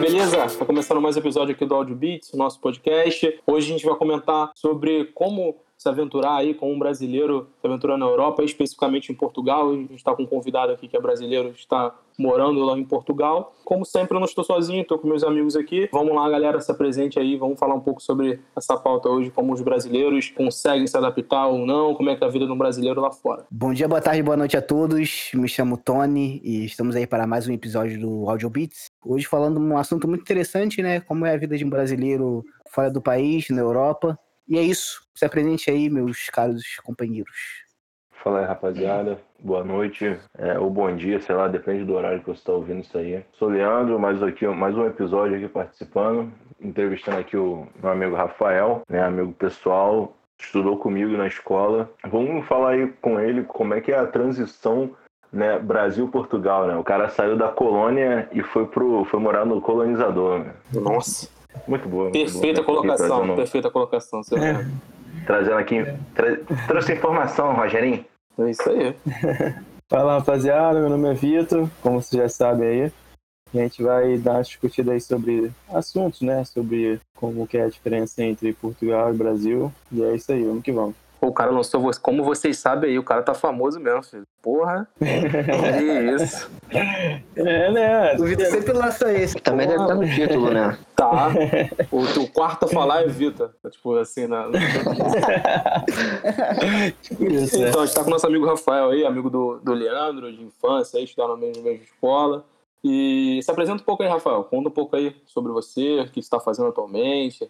beleza? Tá começando mais um episódio aqui do Audio Beats, nosso podcast. Hoje a gente vai comentar sobre como se aventurar aí como um brasileiro se aventurar na Europa, especificamente em Portugal. A gente está com um convidado aqui que é brasileiro, está morando lá em Portugal. Como sempre, eu não estou sozinho, estou com meus amigos aqui. Vamos lá, galera, se apresente aí, vamos falar um pouco sobre essa pauta hoje, como os brasileiros conseguem se adaptar ou não, como é que é a vida de um brasileiro lá fora. Bom dia, boa tarde, boa noite a todos. Me chamo Tony e estamos aí para mais um episódio do Audio Beats. Hoje falando um assunto muito interessante, né? Como é a vida de um brasileiro fora do país, na Europa. E é isso. Se apresente aí, meus caros companheiros. Fala aí, rapaziada. Boa noite, é, ou bom dia, sei lá, depende do horário que você está ouvindo isso aí. Sou Leandro, mais, aqui, mais um episódio aqui participando, entrevistando aqui o meu amigo Rafael, né, amigo pessoal, estudou comigo na escola. Vamos falar aí com ele como é que é a transição né, Brasil-Portugal, né? O cara saiu da colônia e foi, pro, foi morar no colonizador. Né? Nossa. Muito boa. Perfeita boa. colocação, trazendo... perfeita colocação. É. Trazendo aqui, tra... trouxe informação, Rogerinho. É isso aí. Fala rapaziada, meu nome é Vitor, como vocês já sabem aí. A gente vai dar uma discutida aí sobre assuntos, né? Sobre como que é a diferença entre Portugal e Brasil. E é isso aí, vamos que vamos. Pô, o cara lançou, como vocês sabem aí, o cara tá famoso mesmo, filho. Porra. que isso. É, né? O Vitor sempre lança esse. Também deve estar no título, né? Tá. O, o quarto a falar é Vitor. Tipo assim, na. isso, né? então, a gente tá com o nosso amigo Rafael aí, amigo do, do Leandro, de infância, aí, estudaram na mesma, mesma escola. E se apresenta um pouco aí, Rafael. Conta um pouco aí sobre você, o que você está fazendo atualmente.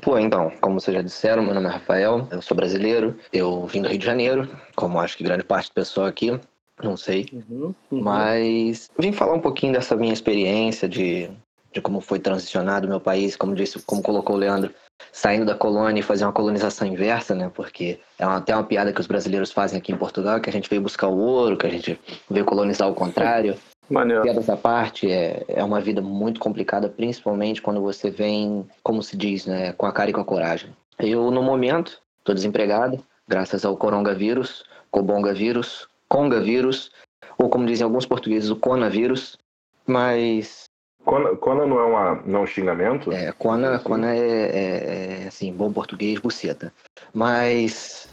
Pô, então, como vocês já disseram, meu nome é Rafael, eu sou brasileiro, eu vim do Rio de Janeiro, como acho que grande parte do pessoal aqui, não sei. Uhum, uhum. Mas vim falar um pouquinho dessa minha experiência de, de como foi transicionado o meu país, como disse, como colocou o Leandro, saindo da colônia e fazer uma colonização inversa, né? Porque é uma, até uma piada que os brasileiros fazem aqui em Portugal, que a gente veio buscar o ouro, que a gente veio colonizar o contrário. Maneiro. Piadas à parte, é, é uma vida muito complicada, principalmente quando você vem, como se diz, né, com a cara e com a coragem. Eu, no momento, estou desempregado, graças ao coronavírus, cobongavírus, congavírus, ou como dizem alguns portugueses, o conavírus, mas Cona não é uma, não é um xingamento? É, Cona, Cona é, é, é, assim, bom português, buceta. Mas.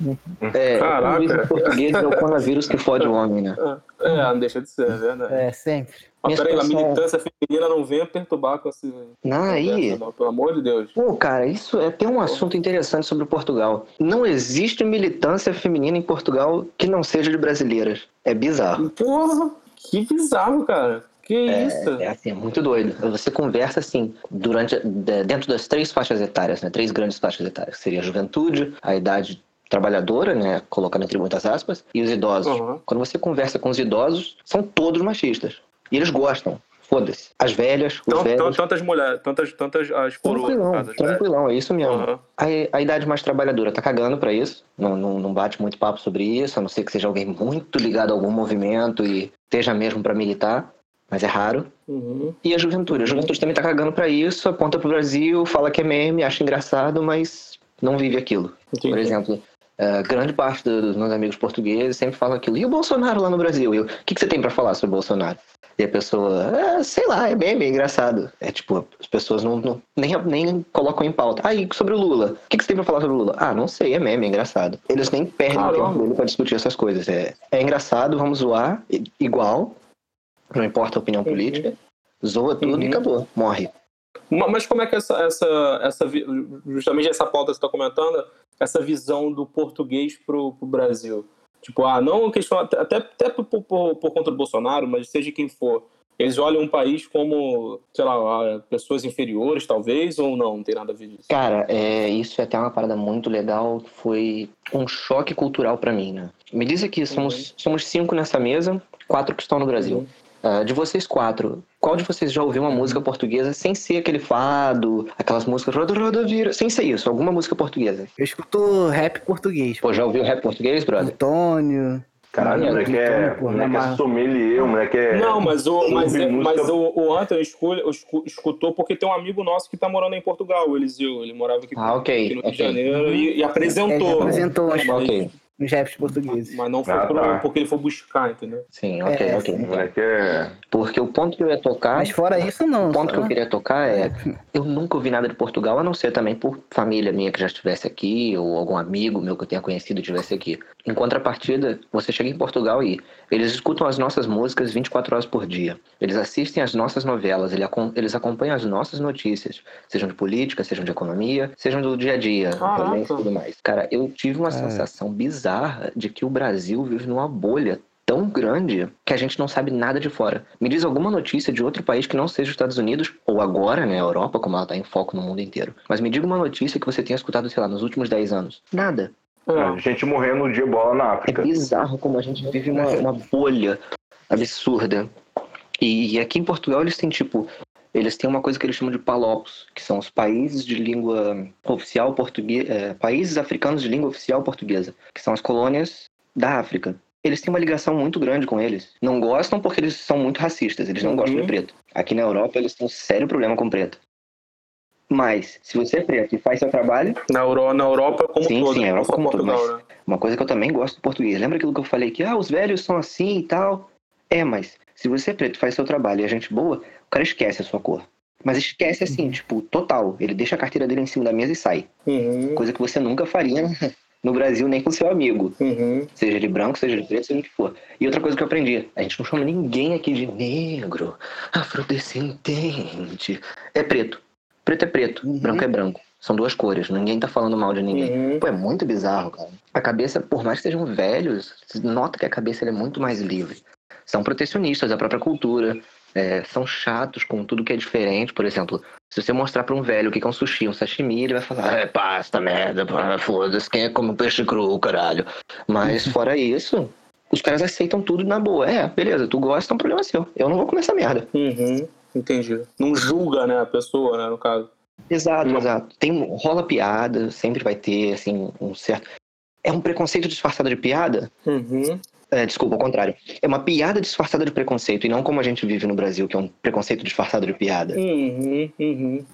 É, Caraca. Em português é o coronavírus que fode o homem, né? É, não deixa de ser, é verdade. É, sempre. Mas peraí, a militância feminina não venha perturbar com esse. Não, aí. Não, pelo amor de Deus. Pô, cara, isso é tem um assunto interessante sobre Portugal. Não existe militância feminina em Portugal que não seja de brasileiras. É bizarro. Porra, que bizarro, cara. Que é, isso? É assim, é muito doido. Você conversa assim, durante dentro das três faixas etárias, né? Três grandes faixas etárias, que seria a juventude, a idade trabalhadora, né, colocando entre muitas aspas, e os idosos. Uhum. Quando você conversa com os idosos, são todos machistas. E eles gostam. Foda-se. As velhas, os então, velhos... Tantas mulheres, tantas, tantas as Tranquilão, casa, tranquilão, é isso mesmo. Uhum. A, a, idade mais trabalhadora tá cagando pra isso. Não, não, não bate muito papo sobre isso, a não ser que seja alguém muito ligado a algum movimento e esteja mesmo para militar mas é raro. Uhum. E a juventude. A juventude também tá cagando para isso, aponta pro Brasil, fala que é meme, acha engraçado, mas não vive aquilo. Entendi. Por exemplo, uh, grande parte dos meus amigos portugueses sempre falam aquilo. E o Bolsonaro lá no Brasil? O que, que você tem para falar sobre o Bolsonaro? E a pessoa, ah, sei lá, é meme, é engraçado. É tipo, as pessoas não, não, nem, nem colocam em pauta. Ah, e sobre o Lula? O que, que você tem pra falar sobre o Lula? Ah, não sei, é meme, é engraçado. Eles nem perdem o tempo dele pra discutir essas coisas. É, é engraçado, vamos zoar, igual, não importa a opinião uhum. política, zoa tudo uhum. e acabou, morre. Mas como é que essa, essa, essa justamente essa pauta que você está comentando, essa visão do português pro, pro Brasil? Tipo, ah, não questão, até, até por, por, por conta do Bolsonaro, mas seja quem for, eles olham um país como, sei lá, pessoas inferiores, talvez, ou não? Não tem nada a ver disso? Cara, é, isso é até uma parada muito legal. Foi um choque cultural para mim, né? Me diz aqui, somos, uhum. somos cinco nessa mesa, quatro que estão no Brasil. Uhum. Uh, de vocês quatro, qual de vocês já ouviu uma música portuguesa sem ser aquele fado, aquelas músicas roda, roda, vira, sem ser isso, alguma música portuguesa? Eu escuto rap português. Pô, já ouviu rap português, brother? Antônio. Caralho, o moleque é, moleque é sommelier, o moleque é... Não, mas o, mas, é, mas o, o Anthony escutou porque tem um amigo nosso que tá morando em Portugal, o Eliseu. Ele morava aqui, ah, okay, aqui no okay. Rio de Janeiro e, e apresentou. Ele apresentou, acho. Ok. Nos raps portugueses. Mas não foi Ah, pro- tá. porque ele foi buscar, entendeu? Sim, ok, É, ok. sim. É. Porque o ponto que eu ia tocar. Mas fora isso, não. O ponto que eu só- queria tocar é. Eu nunca ouvi nada de Portugal, a não ser também por família minha que já estivesse aqui, ou algum amigo meu que eu tenha conhecido estivesse aqui. Em contrapartida, você chega em Portugal e eles escutam as nossas músicas 24 horas por dia. Eles assistem as nossas novelas, eles acompanham as nossas notícias, sejam de política, sejam de economia, sejam do dia a dia, violência e tudo mais. Cara, eu tive uma sensação bizarra de que o Brasil vive numa bolha tão grande que a gente não sabe nada de fora. Me diz alguma notícia de outro país que não seja os Estados Unidos, ou agora, né, a Europa, como ela tá em foco no mundo inteiro. Mas me diga uma notícia que você tenha escutado, sei lá, nos últimos 10 anos. Nada. É. Gente morrendo de ebola na É África. bizarro como a gente vive uma, uma bolha absurda. E, e aqui em Portugal eles têm, tipo, eles têm uma coisa que eles chamam de palopos, que são os países de língua oficial portuguesa, países africanos de língua oficial portuguesa, que são as colônias da África. Eles têm uma ligação muito grande com eles. Não gostam porque eles são muito racistas, eles não Uhum. gostam de preto. Aqui na Europa eles têm um sério problema com preto. Mas, se você é preto e faz seu trabalho, Na, Euro, na Europa como Sim, todo, sim, a não Europa como todo, Portugal, né? uma coisa que eu também gosto do português. Lembra aquilo que eu falei que ah, os velhos são assim e tal? É, mas se você é preto, faz seu trabalho e é gente boa, o cara esquece a sua cor. Mas esquece assim, tipo, total. Ele deixa a carteira dele em cima da mesa e sai. Uhum, Coisa que você nunca faria no Brasil, nem com seu amigo. uhum. Seja ele branco, seja ele preto, seja o que for. E outra coisa que eu aprendi: a gente não chama ninguém aqui de negro, afrodescendente. É preto. Preto é preto, Uhum. branco é branco. São duas cores. Ninguém tá falando mal de ninguém. Uhum. Pô, é muito bizarro, cara. A cabeça, por mais que sejam velhos, nota que a cabeça é muito mais livre. São protecionistas da própria cultura, é, são chatos com tudo que é diferente. Por exemplo, se você mostrar pra um velho o que é um sushi, um sashimi, ele vai falar: é pasta, merda, foda-se, quem é come peixe cru, caralho. Mas fora isso, os caras aceitam tudo na boa. É, beleza, tu gosta, é um problema seu. Eu não vou comer essa merda. Uhum. Entendi. Não julga, né, a pessoa, né, no caso. Exato, Não. exato. Tem, rola piada, sempre vai ter, assim, um certo. É um preconceito disfarçado de piada? Uhum. É, desculpa, ao contrário. É uma piada disfarçada de preconceito, e não como a gente vive no Brasil, que é um preconceito disfarçado de piada. Uhum. Uhum.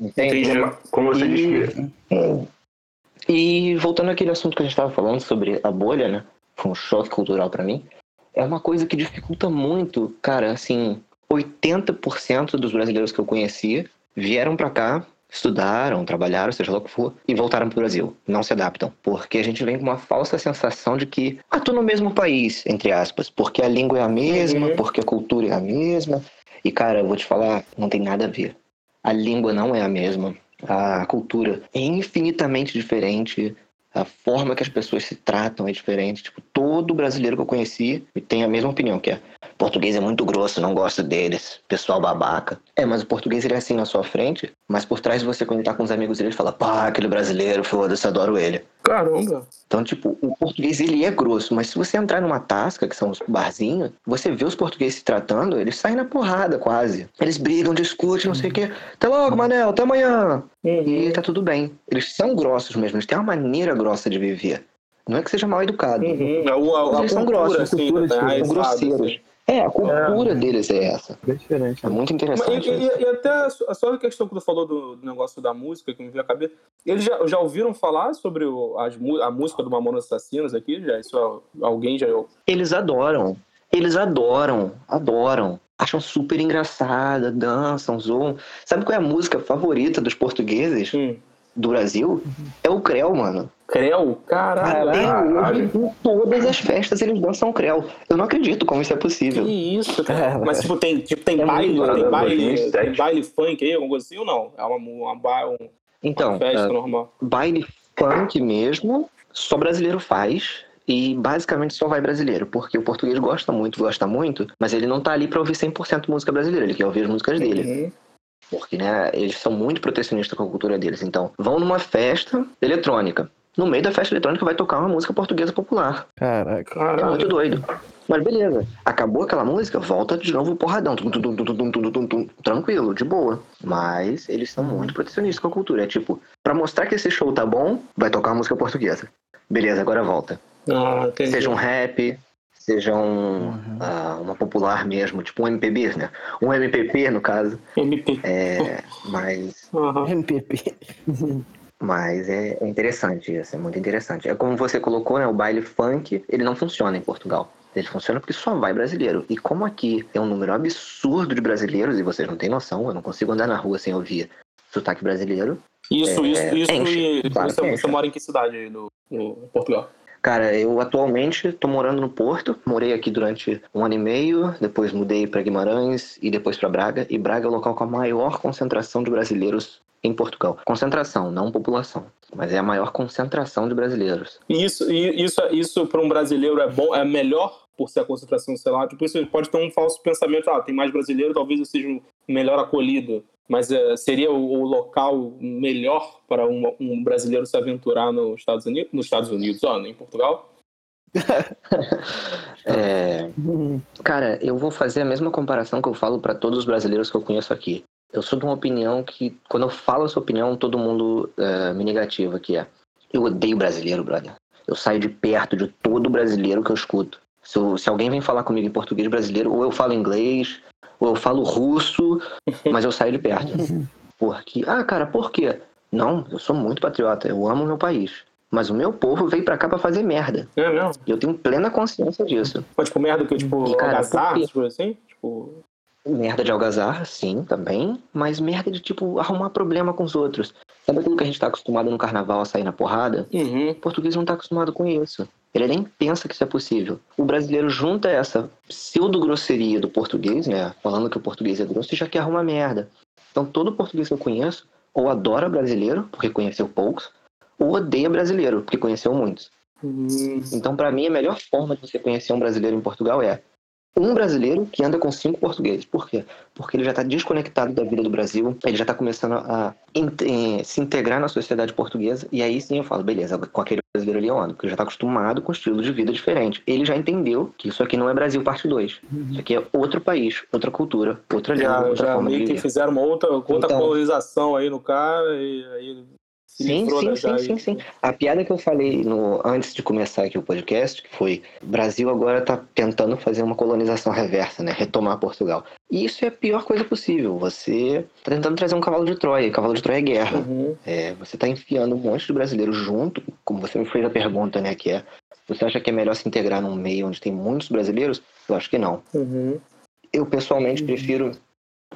Entende? Entendi. Como você E- disse que. E voltando àquele assunto que a gente estava falando sobre a bolha, né? Foi um choque cultural para mim. É uma coisa que dificulta muito, cara, assim, 80% dos brasileiros que eu conheci vieram para cá, estudaram, trabalharam, seja lá o que for, e voltaram pro Brasil. Não se adaptam, porque a gente vem com uma falsa sensação de que, ah, tô no mesmo país, entre aspas, porque a língua é a mesma, Uhum. porque a cultura é a mesma. E cara, eu vou te falar, não tem nada a ver. A língua não é a mesma. A cultura é infinitamente diferente. A forma que as pessoas se tratam é diferente. Tipo, todo brasileiro que eu conheci tem a mesma opinião, que é português é muito grosso, não gosto deles, pessoal babaca. É, mas o português ele é assim na sua frente, mas por trás de você, quando ele tá com os amigos dele, ele fala, pá, aquele brasileiro, foda-se, adoro ele. Caramba. Então, tipo, o português ele é grosso, mas se você entrar numa tasca, que são os barzinhos, você vê os portugueses se tratando, eles saem na porrada quase. Eles brigam, discutem, não sei o quê. Até logo, Manel, até amanhã. E Uhum. tá tudo bem. Eles são grossos mesmo, eles têm uma maneira grossa de viver. Não é que seja mal educado. Uhum. A, a, a Eles são cultura, grossos, assim, cultura tá diferente. São grosseiros. É, a cultura deles é essa. Bem diferente. É né? muito interessante. e, isso. e- e até a su- a só a questão que tu falou do, do negócio da música, que me veio à cabeça. Eles já, já ouviram falar sobre o, as, a música do Mamonas Assassinos aqui? Já? Isso é- alguém já. Eles adoram. Eles adoram. Adoram. Acham super engraçada, dançam, zoam. Sabe qual é a música favorita dos portugueses Hum. do Brasil? É o Creu, mano. Creu? Caralho. Até Caralho. hoje, em todas as festas, eles dançam Creu. Eu não acredito como isso é Que possível. isso, cara. Mas tipo, tem, tipo, tem É baile, muito tem baile, 2007. tem baile funk aí, alguma coisa assim ou não? É uma, uma, ba- um- Então, uma festa é, normal. baile funk mesmo, só brasileiro faz. E basicamente só vai brasileiro, porque o português gosta muito, gosta muito, mas ele não tá ali pra ouvir 100% música brasileira, ele quer ouvir as músicas dele. Uhum. Porque, né, eles são muito protecionistas com a cultura deles. Então, vão numa festa eletrônica. No meio da festa eletrônica vai tocar uma música portuguesa popular. Caraca. É muito doido. Mas beleza. Acabou aquela música, volta de novo o porradão. Tum, tum, tum, tum, tum, tum, tum, tum. Tranquilo, de boa. Mas eles são muito protecionistas com a cultura. É tipo, pra mostrar que esse show tá bom, vai tocar uma música portuguesa. Beleza, agora volta. Ah. Seja um rap, seja um, ah, uma popular mesmo, tipo um MPB, né? Um MPP, no caso. MP. É, mas Aham. MPP. Mas é, é interessante isso, é muito interessante. É como você colocou, né? O baile funk, ele não funciona em Portugal. Ele funciona porque só vai brasileiro. E como aqui tem um número absurdo de brasileiros, e vocês não têm noção, eu não consigo andar na rua sem ouvir sotaque brasileiro. Isso, é, isso, isso. Enche, e claro você, você, mora em que cidade aí no, no Portugal? Cara, eu atualmente estou morando no Porto. Morei aqui durante um ano e meio, depois mudei para Guimarães e depois para Braga. E Braga é o local com a maior concentração de brasileiros em Portugal. Concentração, não população, mas é a maior concentração de brasileiros. E isso, isso, isso para um brasileiro é bom, é melhor por ser a concentração, sei lá. Tipo, isso pode ter um falso pensamento, ah, tem mais brasileiro, talvez eu seja melhor acolhido. Mas uh, seria o, o, local melhor para um, um, brasileiro se aventurar nos Estados Unidos, nos Estados Unidos, ó, em Portugal? é, cara, eu vou fazer a mesma comparação que eu falo para todos os brasileiros que eu conheço aqui. Eu sou de uma opinião que, quando eu falo essa opinião, todo mundo é, me negativa, que é eu odeio brasileiro, brother. Eu saio de perto de todo brasileiro que eu escuto. Se, eu, se alguém vem falar comigo em português brasileiro, ou eu falo inglês, ou eu falo russo, mas eu saio de perto. Porque, ah, cara, por quê? Não, eu sou muito patriota, eu amo o meu país. Mas o meu povo veio pra cá pra fazer merda. É mesmo? E eu tenho plena consciência disso. Pode tipo, merda que, tipo, e, cara, tipo assim? Tipo... Merda de algazarra, sim, também. Mas merda de, tipo, arrumar problema com os outros. Sabe aquilo que a gente tá acostumado no carnaval a sair na porrada? Uhum. O português não tá acostumado com isso. Ele nem pensa que isso é possível. O brasileiro junta essa pseudo-grosseria do português, né? Falando que o português é grosso e já quer arrumar merda. Então todo português que eu conheço ou adora brasileiro, porque conheceu poucos, ou odeia brasileiro, porque conheceu muitos. Uhum. Então, para mim, a melhor forma de você conhecer um brasileiro em Portugal é um brasileiro que anda com cinco portugueses. Por quê? Porque ele já está desconectado da vida do Brasil, ele já está começando a se integrar na sociedade portuguesa, e aí sim eu falo, beleza, com aquele brasileiro ali eu ando, porque ele já está acostumado com um estilo de vida diferente. Ele já entendeu que isso aqui não é Brasil parte 2. Uhum. Isso aqui é outro país, outra cultura, outra língua, outra já forma de que fizeram uma outra, outra então, colonização aí no cara, e aí Sim, sim, sim, sim, sim. A piada que eu falei no, antes de começar aqui o podcast foi: o Brasil agora está tentando fazer uma colonização reversa, né? Retomar Portugal. E isso é a pior coisa possível. Você está tentando trazer um cavalo de Troia. Cavalo de Troia é guerra. Uhum. É, você está enfiando um monte de brasileiros junto, como você me fez a pergunta, né? Que é: você acha que é melhor se integrar num meio onde tem muitos brasileiros? Eu acho que não. Uhum. Eu pessoalmente prefiro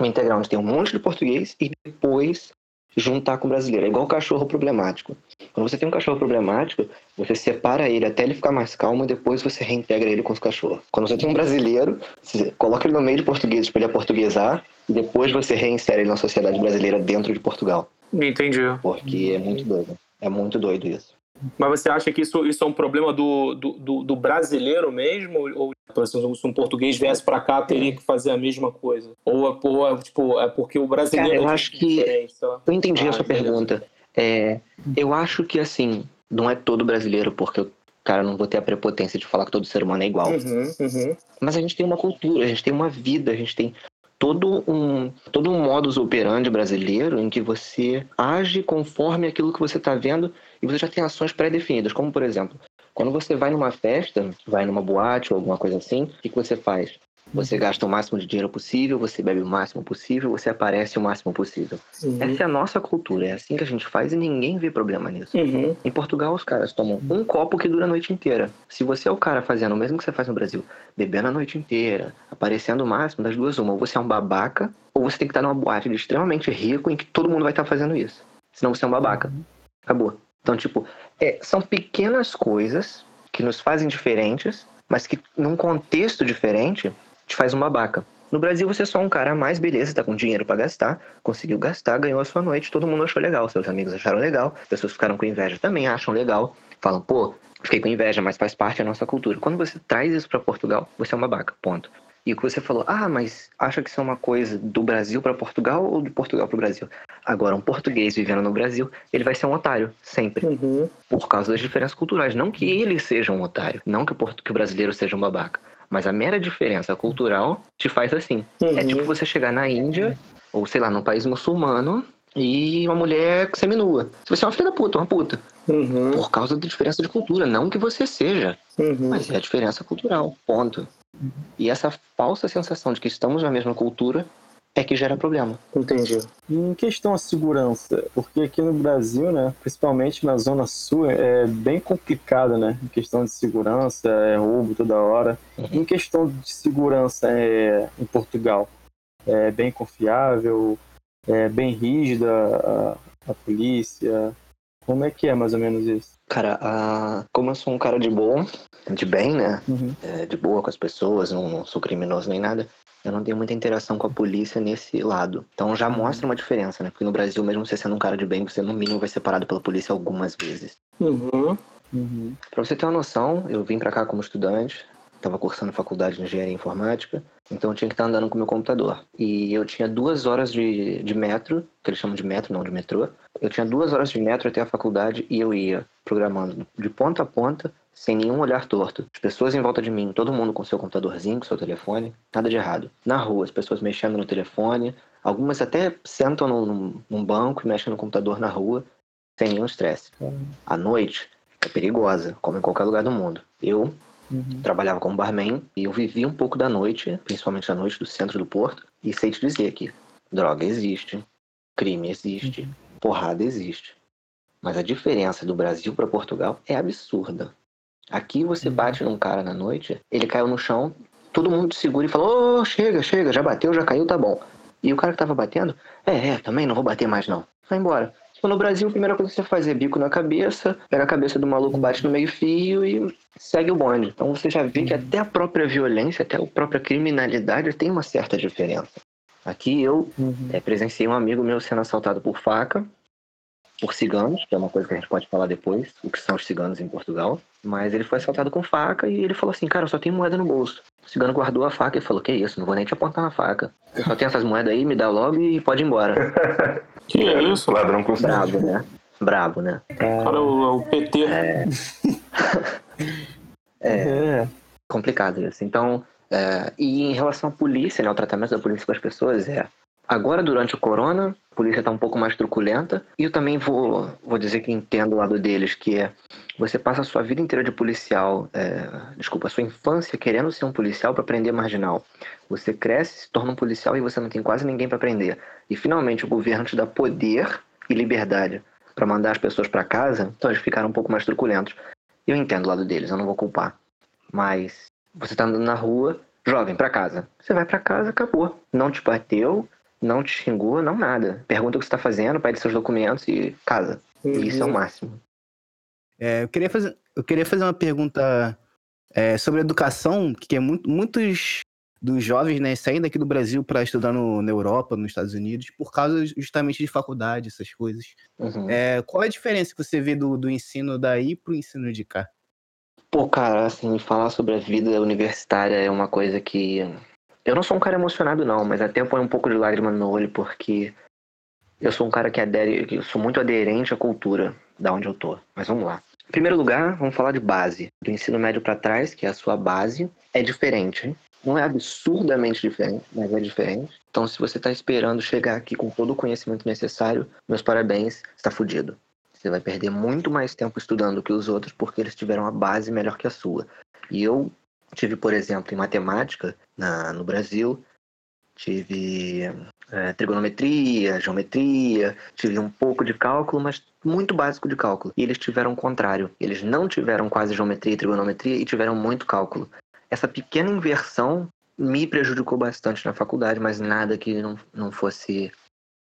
me integrar onde tem um monte de português e depois juntar com o brasileiro. É igual o cachorro problemático. Quando você tem um cachorro problemático, você separa ele até ele ficar mais calmo e depois você reintegra ele com os cachorros. Quando você tem um brasileiro, você coloca ele no meio de português para ele aportuguesar e depois você reinsere ele na sociedade brasileira dentro de Portugal. Entendi. Porque é muito doido. É muito doido isso. Mas você acha que isso, isso é um problema do, do, do brasileiro mesmo? Ou, por exemplo, se um português viesse para cá, teria que fazer a mesma coisa? Ou, é ou é, tipo, é porque o brasileiro. Cara, eu é acho que. Eu entendi ah, a sua pergunta. É, eu acho que, assim, não é todo brasileiro, porque eu cara, não vou ter a prepotência de falar que todo ser humano é igual. Uhum, uhum. Mas a gente tem uma cultura, a gente tem uma vida, a gente tem todo um, todo um modus operandi brasileiro em que você age conforme aquilo que você está vendo e você já tem ações pré-definidas, como por exemplo, quando você vai numa festa, vai numa boate ou alguma coisa assim, o que, que você faz? Você gasta o máximo de dinheiro possível, você bebe o máximo possível, você aparece o máximo possível. Uhum. Essa é a nossa cultura, é assim que a gente faz e ninguém vê problema nisso. Uhum. Em Portugal, os caras tomam um copo que dura a noite inteira. Se você é o cara fazendo o mesmo que você faz no Brasil, bebendo a noite inteira, aparecendo o máximo, das duas, uma, ou você é um babaca, ou você tem que estar numa boate de extremamente rico em que todo mundo vai estar fazendo isso. Senão você é um babaca. Acabou. Então, tipo, é, são pequenas coisas que nos fazem diferentes, mas que num contexto diferente te faz um babaca. No Brasil você é só um cara mais, beleza, tá com dinheiro para gastar, conseguiu gastar, ganhou a sua noite, todo mundo achou legal, seus amigos acharam legal, pessoas ficaram com inveja também acham legal, falam, pô, fiquei com inveja, mas faz parte da nossa cultura. Quando você traz isso para Portugal, você é uma babaca, ponto. E o que você falou, ah, mas acha que isso é uma coisa do Brasil para Portugal ou de Portugal para o Brasil? Agora, um português vivendo no Brasil, ele vai ser um otário, sempre. Uhum. Por causa das diferenças culturais. Não que ele seja um otário, não que o, que o brasileiro seja um babaca. Mas a mera diferença cultural te faz assim. É uhum. É tipo você chegar na Índia, ou sei lá, num país muçulmano, e uma mulher seminua. Você é uma filha da puta, uma puta. Uhum. Por causa da diferença de cultura. Não que você seja, uhum. mas é a diferença cultural. Ponto. E essa falsa sensação de que estamos na mesma cultura é que gera problema. Entendi. Em questão à segurança, porque aqui no Brasil, né, principalmente na Zona Sul, é bem complicado, né? Em questão de segurança, é roubo toda hora. Uhum. Em questão de segurança é, em Portugal, é bem confiável, é bem rígida a, a polícia. Como é que é mais ou menos isso? Cara, a... como eu sou um cara de boa, de bem, né? Uhum. É, de boa com as pessoas, não, não sou criminoso nem nada. Eu não tenho muita interação com a polícia nesse lado. Então já mostra uma diferença, né? Porque no Brasil, mesmo você sendo um cara de bem, você no mínimo vai ser parado pela polícia algumas vezes. Uhum. Uhum. Pra você ter uma noção, eu vim pra cá como estudante, tava cursando faculdade de engenharia informática, então eu tinha que estar andando com o meu computador. E eu tinha duas horas de, de metro, que eles chamam de metro, não de metrô. Eu tinha duas horas de metro até a faculdade e eu ia programando de ponta a ponta, sem nenhum olhar torto. As pessoas em volta de mim, todo mundo com seu computadorzinho, com seu telefone, nada de errado. Na rua, as pessoas mexendo no telefone, algumas até sentam num, num banco e mexem no computador na rua, sem nenhum estresse. À noite, é perigosa, como em qualquer lugar do mundo. Eu Uhum. trabalhava como barman e eu vivia um pouco da noite, principalmente a noite do centro do Porto, e sei te dizer que droga existe, crime existe, porrada existe. Mas a diferença do Brasil para Portugal é absurda. Aqui você bate num cara na noite, ele caiu no chão, todo mundo te segura e fala: Ô, chega, chega, já bateu, já caiu, tá bom. E o cara que tava batendo, é, é, também não vou bater mais não. Vai embora. Então, no Brasil, a primeira coisa que você faz é bico na cabeça, pega a cabeça do maluco, bate no meio-fio e segue o bonde. Então você já vê que até a própria violência, até a própria criminalidade tem uma certa diferença. Aqui eu Uhum. é, presenciei um amigo meu sendo assaltado por faca, por ciganos, que é uma coisa que a gente pode falar depois, o que são os ciganos em Portugal. Mas ele foi assaltado com faca e ele falou assim, cara, eu só tenho moeda no bolso. O cigano guardou a faca e falou, que isso, não vou nem te apontar uma faca. Eu só tenho essas moedas aí, me dá logo e pode ir embora. Que é isso? Ladrão com Brabo, né? Brabo, né? O cara é o, é o PT. É. complicado isso. Então, é, e em relação à polícia, né, o tratamento da polícia com as pessoas é. Agora, durante o corona, a polícia está um pouco mais truculenta. E eu também vou, vou dizer que entendo o lado deles, que é você passa a sua vida inteira de policial, é, desculpa, a sua infância querendo ser um policial para prender marginal. Você cresce, se torna um policial e você não tem quase ninguém para prender. E finalmente o governo te dá poder e liberdade para mandar as pessoas para casa, então eles ficaram um pouco mais truculentos. Eu entendo o lado deles, eu não vou culpar. Mas você tá andando na rua, jovem, pra casa. Você vai pra casa, acabou. Não te bateu, não te xingou, não nada. Pergunta o que você tá fazendo, pede seus documentos e casa. E isso é o máximo. É, eu, queria fazer, eu queria fazer uma pergunta é, sobre educação, que é muito, muitos dos jovens né, saem daqui do Brasil para estudar no, na Europa, nos Estados Unidos, por causa justamente de faculdade, essas coisas. Uhum. É, qual é a diferença que você vê do, do ensino daí pro ensino de cá? Pô, cara, assim, falar sobre a vida universitária é uma coisa que. Eu não sou um cara emocionado, não, mas até põe um pouco de lágrima no olho, porque eu sou um cara que adere, eu sou muito aderente à cultura da onde eu tô. Mas vamos lá. Em primeiro lugar, vamos falar de base. Do ensino médio para trás, que é a sua base, é diferente. Não é absurdamente diferente, mas é diferente. Então, se você está esperando chegar aqui com todo o conhecimento necessário, meus parabéns, está fudido. Você vai perder muito mais tempo estudando que os outros porque eles tiveram a base melhor que a sua. E eu tive, por exemplo, em matemática, na, no Brasil, tive é, trigonometria, geometria, tive um pouco de cálculo, mas muito básico de cálculo. E eles tiveram o contrário. Eles não tiveram quase geometria e trigonometria e tiveram muito cálculo. Essa pequena inversão me prejudicou bastante na faculdade, mas nada que não, não fosse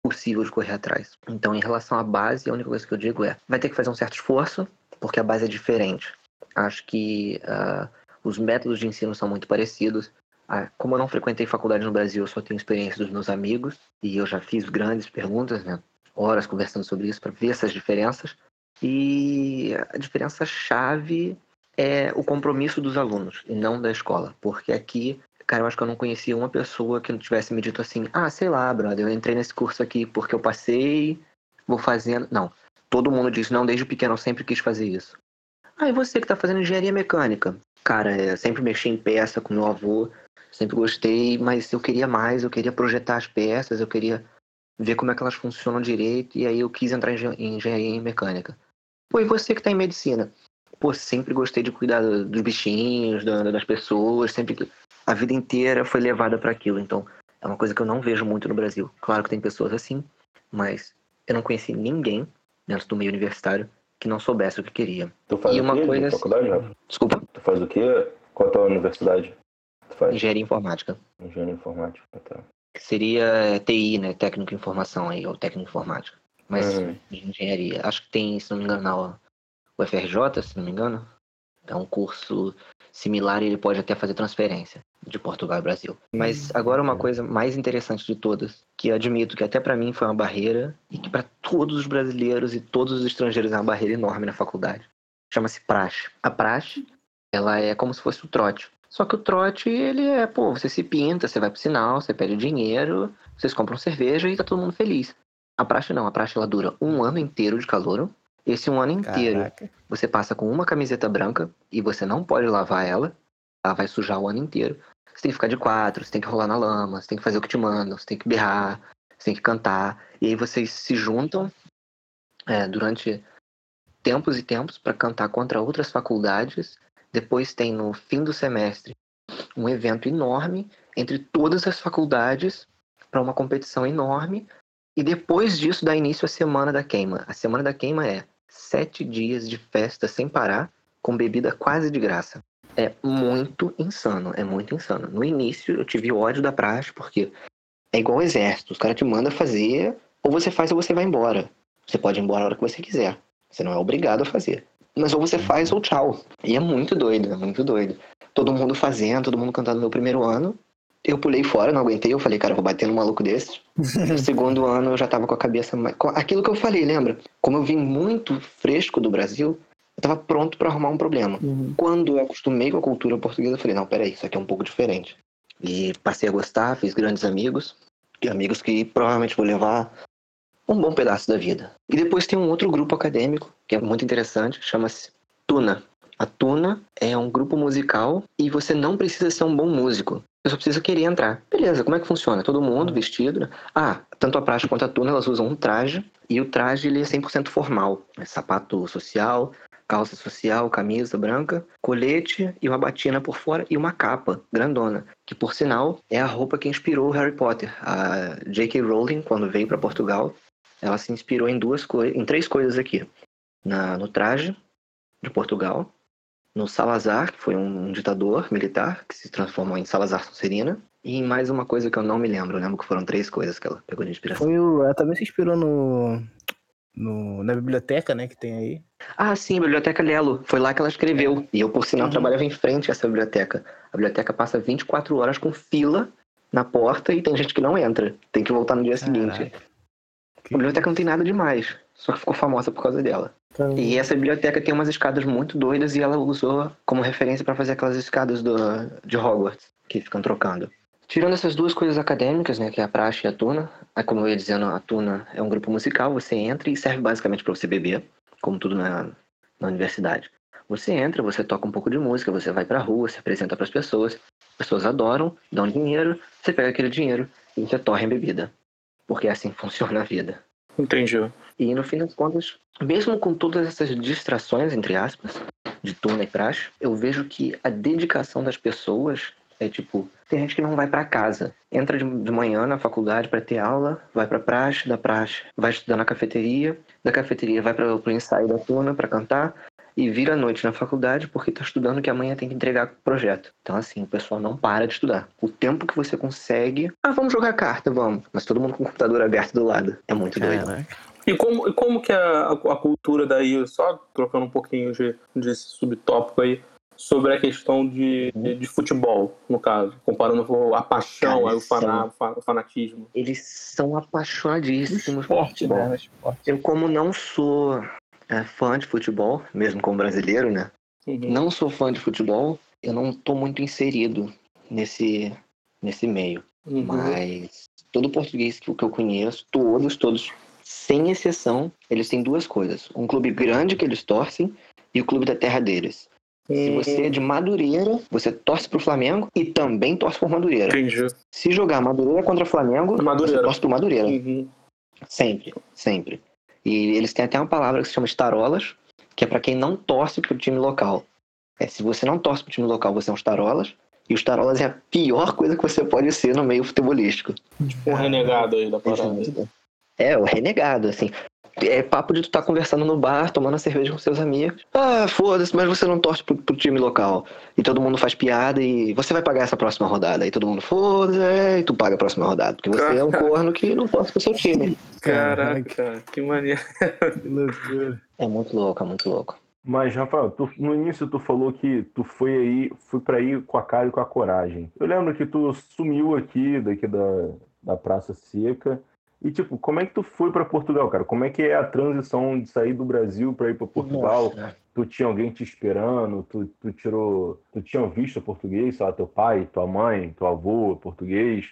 possível de correr atrás. Então, em relação à base, a única coisa que eu digo é: vai ter que fazer um certo esforço, porque a base é diferente. Acho que uh, os métodos de ensino são muito parecidos. Ah, como eu não frequentei faculdade no Brasil, eu só tenho experiência dos meus amigos e eu já fiz grandes perguntas, né? Horas conversando sobre isso para ver essas diferenças. E a diferença chave é o compromisso dos alunos e não da escola, porque aqui Cara, eu acho que eu não conhecia uma pessoa que não tivesse me dito assim: ah, sei lá, brother, eu entrei nesse curso aqui porque eu passei, vou fazendo. Não. Todo mundo disse: não, desde pequeno eu sempre quis fazer isso. Ah, e você que tá fazendo engenharia mecânica? Cara, eu sempre mexi em peça com meu avô, sempre gostei, mas eu queria mais, eu queria projetar as peças, eu queria ver como é que elas funcionam direito, e aí eu quis entrar em engenharia mecânica. Pô, e você que tá em medicina? Pô, sempre gostei de cuidar dos bichinhos, das pessoas, sempre a vida inteira foi levada para aquilo. Então, É uma coisa que eu não vejo muito no Brasil. Claro que tem pessoas assim, mas eu não conheci ninguém dentro do meio universitário que não soubesse o que queria. Tu faz E uma quê? coisa- faculdade, Rafa? Desculpa, Tu faz o quê? Qual a tua universidade? Tu faz engenharia informática. engenharia informática, tá? Que seria TI, né? Técnico em informação aí, ou técnico em informática. Mas Uhum. engenharia. Acho que tem, se não me engano, na UFRJ, se não me engano. É um curso similar e ele pode até fazer transferência de Portugal e Brasil. Mas agora uma coisa mais interessante de todas, que admito que até para mim foi uma barreira e que para todos os brasileiros e todos os estrangeiros é uma barreira enorme na faculdade. Chama-se praxe. A praxe, ela é como se fosse o trote. Só que o trote, ele é, pô, você se pinta, você vai pro sinal, você pede dinheiro, vocês compram cerveja e tá todo mundo feliz. A praxe não, a praxe ela dura um ano inteiro de calor. Esse um ano inteiro Caraca. você passa com uma camiseta branca e você não pode lavar ela. Ela vai sujar o ano inteiro. Você tem que ficar de quatro, você tem que rolar na lama, você tem que fazer o que te mandam, você tem que berrar, você tem que cantar. E aí vocês se juntam é, durante tempos e tempos para cantar contra outras faculdades. Depois tem no fim do semestre um evento enorme entre todas as faculdades para uma competição enorme. E depois disso dá início a Semana da Queima. A Semana da Queima é sete dias de festa sem parar, com bebida quase de graça. É muito insano, é muito insano. No início eu tive ódio da praxe, porque é igual ao exército, os caras te mandam fazer, ou você faz ou você vai embora. Você pode ir embora a hora que você quiser. Você não é obrigado a fazer. Mas ou você faz ou tchau. E é muito doido, é muito doido. Todo mundo fazendo, todo mundo cantando no meu primeiro ano. Eu pulei fora, não aguentei. Eu falei, cara, eu vou bater num maluco desse. No segundo ano eu já tava com a cabeça mais. Aquilo que eu falei, lembra? Como eu vim muito fresco do Brasil, eu tava pronto pra arrumar um problema. Uhum. Quando eu acostumei com a cultura portuguesa, eu falei, não, peraí, isso aqui é um pouco diferente. E passei a gostar, fiz grandes amigos. E amigos que provavelmente vou levar um bom pedaço da vida. E depois tem um outro grupo acadêmico, que é muito interessante, chama-se Tuna. A Tuna é um grupo musical e você não precisa ser um bom músico. Você só precisa querer entrar. Beleza, como é que funciona? Todo mundo vestido. né? Ah, tanto a praxe quanto a Tuna, elas usam um traje. E o traje ele é 100% formal. É sapato social, calça social, camisa branca, colete e uma batina por fora e uma capa grandona, que por sinal é a roupa que inspirou Harry Potter. A J.K. Rowling, quando veio para Portugal, ela se inspirou em duas em três coisas aqui. Na, no traje de Portugal, no Salazar, que foi um ditador militar que se transformou em Salazar Sonserina, e mais uma coisa que eu não me lembro. Eu lembro que foram três coisas que ela pegou de inspiração. Foi o, ela também se inspirou no, no, na biblioteca, né, que tem aí. Ah, sim, Biblioteca Lelo. Foi lá que ela escreveu. E eu, por sinal, Uhum. trabalhava em frente a essa biblioteca. A biblioteca passa 24 horas com fila na porta e tem gente que não entra. Tem que voltar no dia seguinte. Caraca. A biblioteca não tem nada demais. Só que ficou famosa por causa dela. Então, E essa biblioteca tem umas escadas muito doidas e ela usou como referência para fazer aquelas escadas do, de Hogwarts, que ficam trocando. Tirando essas duas coisas acadêmicas, né, que é a praxe e a tuna, aí como eu ia dizendo, a tuna é um grupo musical, você entra e serve basicamente para você beber, como tudo na, na universidade. Você entra, você toca um pouco de música, você vai pra rua, se apresenta para as pessoas, as pessoas adoram, dão dinheiro, você pega aquele dinheiro e você torre em bebida. Porque é assim funciona a vida. Entendi. E no fim das contas, mesmo com todas essas distrações, entre aspas, de tuna e praxe, eu vejo que a dedicação das pessoas é tipo, tem gente que não vai pra casa, entra de, manhã na faculdade pra ter aula, vai pra praxe, da praxe vai estudar na cafeteria, da cafeteria vai para pro ensaio da tuna pra cantar e vira à noite na faculdade porque tá estudando que amanhã tem que entregar projeto. Então assim, o pessoal não para de estudar. O tempo que você consegue, ah, vamos jogar carta, vamos, mas todo mundo com o computador aberto do lado. É muito doido. E como, e como que a, a cultura daí, só trocando um pouquinho de, desse subtópico aí, sobre a questão de, de, de futebol, no caso, comparando a paixão, Cara, o, fana, o fanatismo. Eles são apaixonadíssimos por esporte, futebol. né? esporte. Eu, como não sou é, fã de futebol, mesmo como brasileiro, né? Uhum. Não sou fã de futebol, eu não tô muito inserido nesse, nesse meio. Uhum. Mas todo português que, que eu conheço, todos, todos, sem exceção, eles têm duas coisas. Um clube grande que eles torcem e o clube da terra deles. Se Uhum. você é de Madureira, você torce pro Flamengo e também torce por Madureira. Entendi. Se jogar Madureira contra Flamengo, Madureira. você torce pro Madureira. Uhum. Sempre, sempre. E eles têm até uma palavra que se chama estarolas, que é pra quem não torce pro time local. É, se você não torce pro time local, você é um estarolas. E os tarolas é a pior coisa que você pode ser no meio futebolístico. Tipo um renegado aí da parada. É, o renegado, assim. É papo de tu estar tá conversando no bar, tomando cerveja com seus amigos. Ah, foda-se, mas você não torce pro, pro, time local. E todo mundo faz piada e você vai pagar essa próxima rodada. E todo mundo, foda-se, é, e tu paga a próxima rodada. Porque você é um corno que não torce pro seu time. Caraca, que loucura. É muito louco, é muito louco. Mas, Rafael, tu, no início tu falou que tu foi aí, foi para ir com a cara e com a coragem. Eu lembro que tu sumiu aqui, daqui da, da Praça Seca. E, tipo, como é que tu foi para Portugal, cara? Como é que é a transição de sair do Brasil para ir para Portugal? Nossa. Tu tinha alguém te esperando? Tu, tu tirou. Tu tinha visto português, sei lá, teu pai, tua mãe, teu avô português?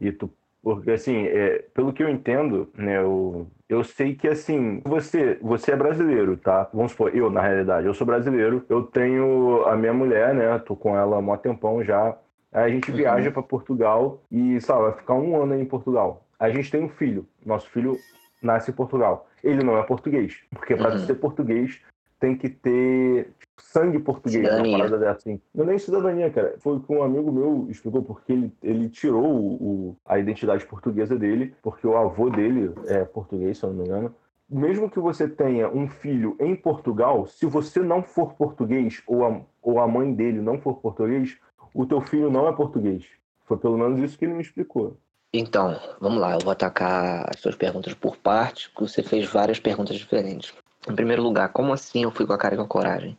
E tu porque, assim, é, pelo que eu entendo, né, eu, eu sei que, assim, você, você é brasileiro, tá? Vamos supor, eu, na realidade, eu sou brasileiro, eu tenho a minha mulher, né, tô com ela há um tempão já, aí a gente uhum. viaja para Portugal e, sabe, vai ficar um ano aí em Portugal. A gente tem um filho, nosso filho nasce em Portugal. Ele não é português, porque para uhum. ser português tem que ter sangue português, uma parada assim. Não é nem cidadania, cara. Foi que um amigo meu explicou porque ele, ele tirou o, a identidade portuguesa dele, porque o avô dele é português, se eu não me engano. Mesmo que você tenha um filho em Portugal, se você não for português ou a, ou a mãe dele não for português, o teu filho não é português. Foi pelo menos isso que ele me explicou. Então, vamos lá, eu vou atacar as suas perguntas por parte, porque você fez várias perguntas diferentes. Em primeiro lugar, como assim eu fui com a cara e com a coragem?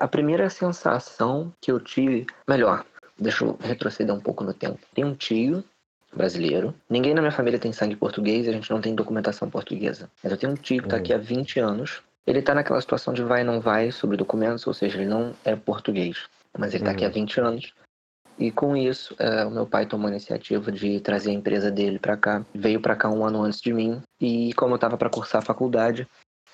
A primeira sensação que eu tive. Melhor, deixa eu retroceder um pouco no tempo. Tem um tio brasileiro. Ninguém na minha família tem sangue português, a gente não tem documentação portuguesa. Mas eu tenho um tio que está aqui há 20 anos. Ele está naquela situação de vai e não vai sobre documentos, ou seja, ele não é português. Mas ele está aqui há 20 uhum. anos. E com isso, é, o meu pai tomou a iniciativa de trazer a empresa dele para cá. Veio para cá um ano antes de mim. E como eu estava para cursar a faculdade,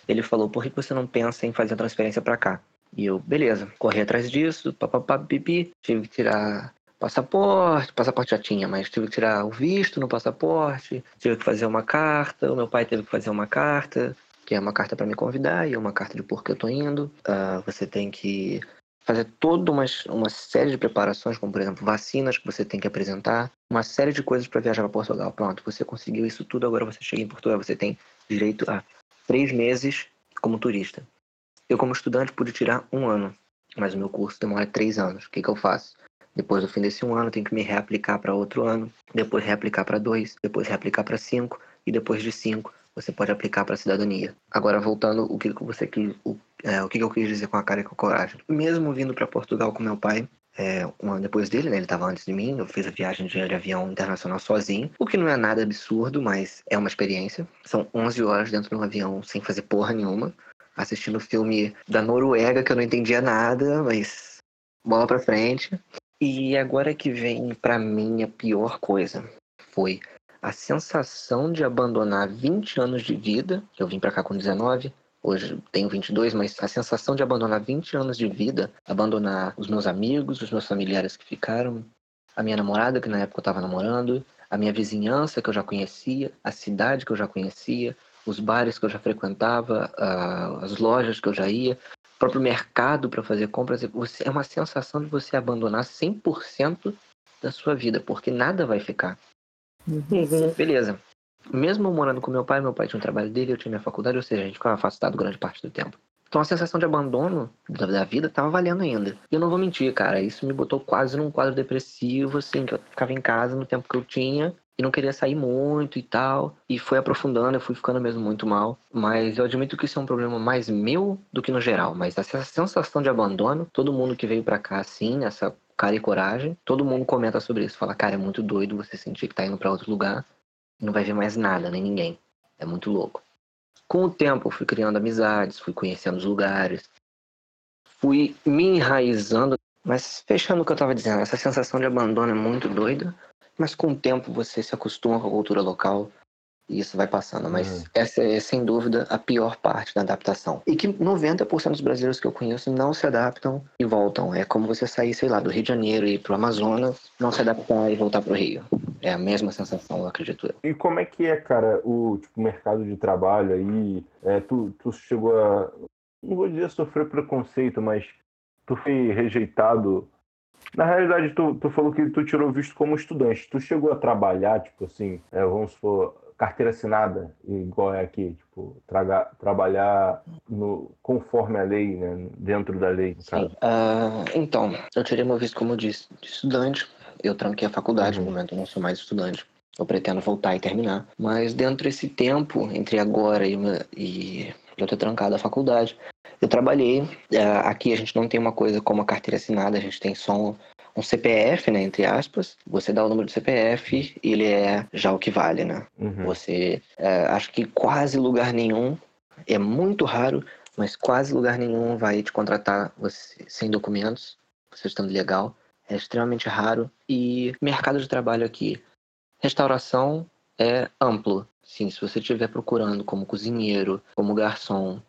ele falou: por que você não pensa em fazer a transferência para cá? E eu, beleza, corri atrás disso, papapá, pipi, tive que tirar passaporte, passaporte já tinha, mas tive que tirar o visto no passaporte, tive que fazer uma carta, o meu pai teve que fazer uma carta, que é uma carta para me convidar e é uma carta de por que eu tô indo. Uh, você tem que fazer toda uma, uma série de preparações, como por exemplo vacinas que você tem que apresentar, uma série de coisas para viajar para Portugal. Pronto, você conseguiu isso tudo, agora você chega em Portugal, você tem direito a três meses como turista. Eu, como estudante, pude tirar um ano, mas o meu curso demora três anos. O que, que eu faço? Depois do fim desse um ano, tenho que me reaplicar para outro ano, depois reaplicar para dois, depois reaplicar para cinco, e depois de cinco, você pode aplicar para a cidadania. Agora, voltando, o que, você quis, o, é, o que, eu quis dizer com a cara e com a coragem? Mesmo vindo para Portugal com meu pai, é, um ano depois dele, né? Ele estava antes de mim. Eu fiz a viagem de avião internacional sozinho, o que não é nada absurdo, mas é uma experiência. São 11 horas dentro de um avião sem fazer porra nenhuma, assistindo filme da Noruega que eu não entendia nada, mas bola pra frente. E agora que vem para mim a pior coisa foi a sensação de abandonar 20 anos de vida. Eu vim para cá com 19, Hoje tenho 22, mas a sensação de abandonar 20 anos de vida, abandonar os meus amigos, os meus familiares que ficaram, a minha namorada, que na época eu estava namorando, a minha vizinhança que eu já conhecia, a cidade que eu já conhecia, os bares que eu já frequentava, as lojas que eu já ia, o próprio mercado para fazer compras. Você, é uma sensação de você abandonar 100% da sua vida, porque nada vai ficar. Uhum. Beleza mesmo morando com meu pai, meu pai tinha um trabalho dele, eu tinha minha faculdade, ou seja, a gente ficava afastado grande parte do tempo. Então a sensação de abandono da vida tava valendo ainda. E eu não vou mentir, cara, isso me botou quase num quadro depressivo, assim, que eu ficava em casa no tempo que eu tinha e não queria sair muito e tal. E foi aprofundando, eu fui ficando mesmo muito mal. Mas eu admito que isso é um problema mais meu do que no geral. Mas essa sensação de abandono, todo mundo que veio para cá assim, essa cara e coragem, todo mundo comenta sobre isso. Fala, cara, é muito doido você sentir que tá indo para outro lugar não vai ver mais nada, nem ninguém. É muito louco. Com o tempo, eu fui criando amizades, fui conhecendo os lugares, fui me enraizando. Mas fechando o que eu estava dizendo, essa sensação de abandono é muito doida, mas com o tempo você se acostuma com a cultura local, e isso vai passando. Mas uhum. essa é, sem dúvida, a pior parte da adaptação. E que 90% dos brasileiros que eu conheço não se adaptam e voltam. É como você sair, sei lá, do Rio de Janeiro e ir pro Amazonas, não se adaptar e voltar pro Rio. É a mesma sensação, eu acredito. E como é que é, cara, o tipo, mercado de trabalho aí? É, tu, tu chegou a. Não vou dizer sofrer preconceito, mas tu foi rejeitado Na realidade, tu, tu falou que tu tirou visto como estudante. Tu chegou a trabalhar, tipo assim, é, vamos supor, carteira assinada, igual é aqui, tipo, traga, trabalhar no, conforme a lei, né, dentro da lei. Uh, então, eu tirei meu visto, como eu disse, de estudante. Eu tranquei a faculdade, uhum. no momento eu não sou mais estudante. Eu pretendo voltar e terminar. Mas dentro desse tempo, entre agora e, e eu ter trancado a faculdade, eu trabalhei. É, aqui a gente não tem uma coisa como a carteira assinada, a gente tem só um, CPF, né, entre aspas. Você dá o número do CPF ele é já o que vale, né? Uhum. Você, é, acho que quase lugar nenhum, é muito raro, mas quase lugar nenhum vai te contratar você, sem documentos, você estando legal. É extremamente raro. E mercado de trabalho aqui, restauração é amplo. Sim, se você estiver procurando como cozinheiro, como garçom,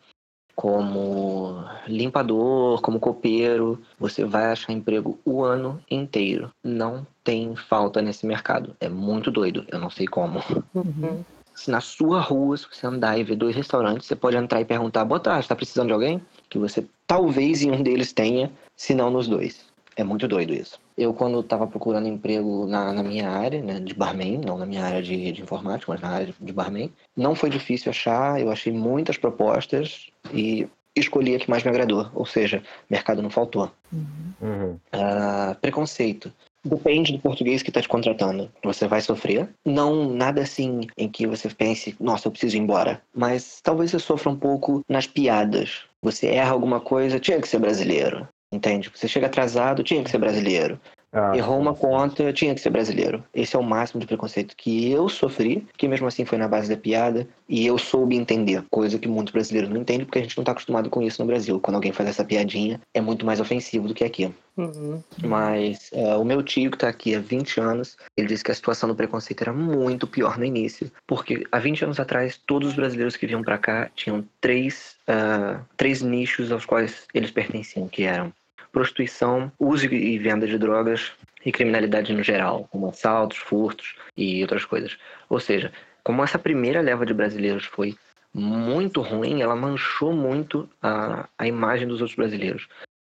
como limpador, como copeiro, você vai achar emprego o ano inteiro. Não tem falta nesse mercado. É muito doido, eu não sei como. Uhum. Se na sua rua, se você andar e ver dois restaurantes, você pode entrar e perguntar: boa tarde, está precisando de alguém? Que você talvez em um deles tenha, se não nos dois. É muito doido isso. Eu, quando estava procurando emprego na, na, minha área, né, de barman, não na minha área de, de informática, mas na área de barman, não foi difícil achar. Eu achei muitas propostas e escolhi a que mais me agradou. Ou seja, mercado não faltou. Uhum. Uh, preconceito. Depende do português que está te contratando. Você vai sofrer. Não nada assim em que você pense, nossa, eu preciso ir embora. Mas talvez você sofra um pouco nas piadas. Você erra alguma coisa, tinha que ser brasileiro. Entende? Você chega atrasado, tinha que ser brasileiro. Ah, Errou uma conta, tinha que ser brasileiro. Esse é o máximo de preconceito que eu sofri, que mesmo assim foi na base da piada, e eu soube entender, coisa que muitos brasileiros não entendem, porque a gente não está acostumado com isso no Brasil. Quando alguém faz essa piadinha, é muito mais ofensivo do que aqui. Uhum. Mas uh, o meu tio, que está aqui há 20 anos, ele disse que a situação do preconceito era muito pior no início, porque há 20 anos atrás, todos os brasileiros que vinham para cá tinham três, uh, três nichos aos quais eles pertenciam, que eram prostituição, uso e venda de drogas e criminalidade no geral, como assaltos, furtos e outras coisas. Ou seja, como essa primeira leva de brasileiros foi muito ruim, ela manchou muito a, a imagem dos outros brasileiros.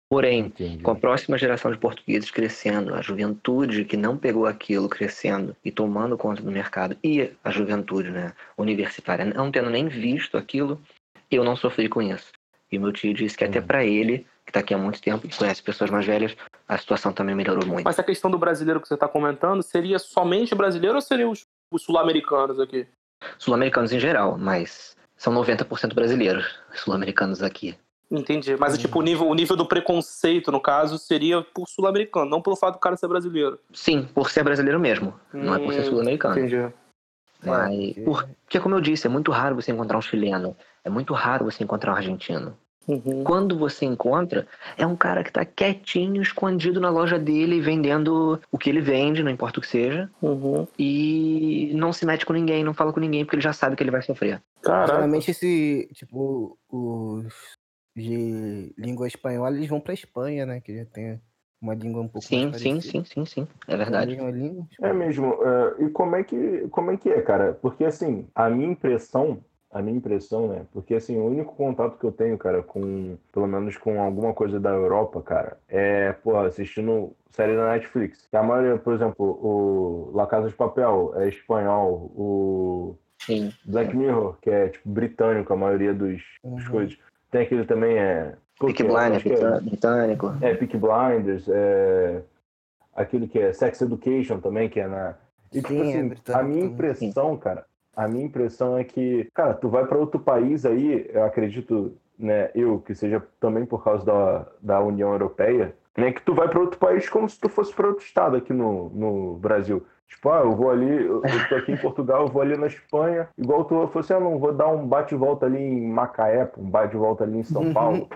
Porém, Entendi. com a próxima geração de portugueses crescendo, a juventude que não pegou aquilo crescendo e tomando conta do mercado, e a juventude né, universitária não tendo nem visto aquilo, eu não sofri com isso. E meu tio disse que até uhum. para ele que está aqui há muito tempo, que conhece pessoas mais velhas, a situação também melhorou muito. Mas a questão do brasileiro que você está comentando, seria somente brasileiro ou seriam os, os sul-americanos aqui? Sul-americanos em geral, mas são 90% brasileiros, sul-americanos aqui. Entendi. Mas, tipo, o nível, o nível do preconceito, no caso, seria por sul-americano, não pelo fato do cara ser brasileiro. Sim, por ser brasileiro mesmo. Hum, não é por ser hum, sul-americano. Entendi. Mas, porque, como eu disse, é muito raro você encontrar um chileno. É muito raro você encontrar um argentino. Uhum. Quando você encontra, é um cara que tá quietinho, escondido na loja dele, vendendo o que ele vende, não importa o que seja. Uhum. E não se mete com ninguém, não fala com ninguém, porque ele já sabe que ele vai sofrer. Caraca. Geralmente esse, tipo, os de língua espanhola, eles vão pra Espanha, né? Que já tem uma língua um pouco sim, mais sim, sim, sim, sim, é verdade. É mesmo. Uh, e como é que como é que é, cara? Porque assim, a minha impressão a minha impressão, né? Porque assim, o único contato que eu tenho, cara, com pelo menos com alguma coisa da Europa, cara, é, pô, assistindo série da Netflix. Que a maioria, por exemplo, o La Casa de Papel é espanhol, o Sim. Black Mirror, que é tipo britânico, a maioria dos, uhum. coisas. Tem aquele também é Peak Blinders, é, britânico. É, Peak Blinders, é aquele que é Sex Education também, que é na e, tipo Sim, tipo assim, é a minha impressão, cara, a minha impressão é que, cara, tu vai para outro país aí, eu acredito, né, eu que seja também por causa da, da União Europeia, né, que tu vai para outro país como se tu fosse para outro estado aqui no, no Brasil. Tipo, ah, eu vou ali, eu, eu tô aqui em Portugal, eu vou ali na Espanha, igual tu falou assim, ah, não, vou dar um bate-volta ali em Macaé, um bate-volta ali em São uhum. Paulo.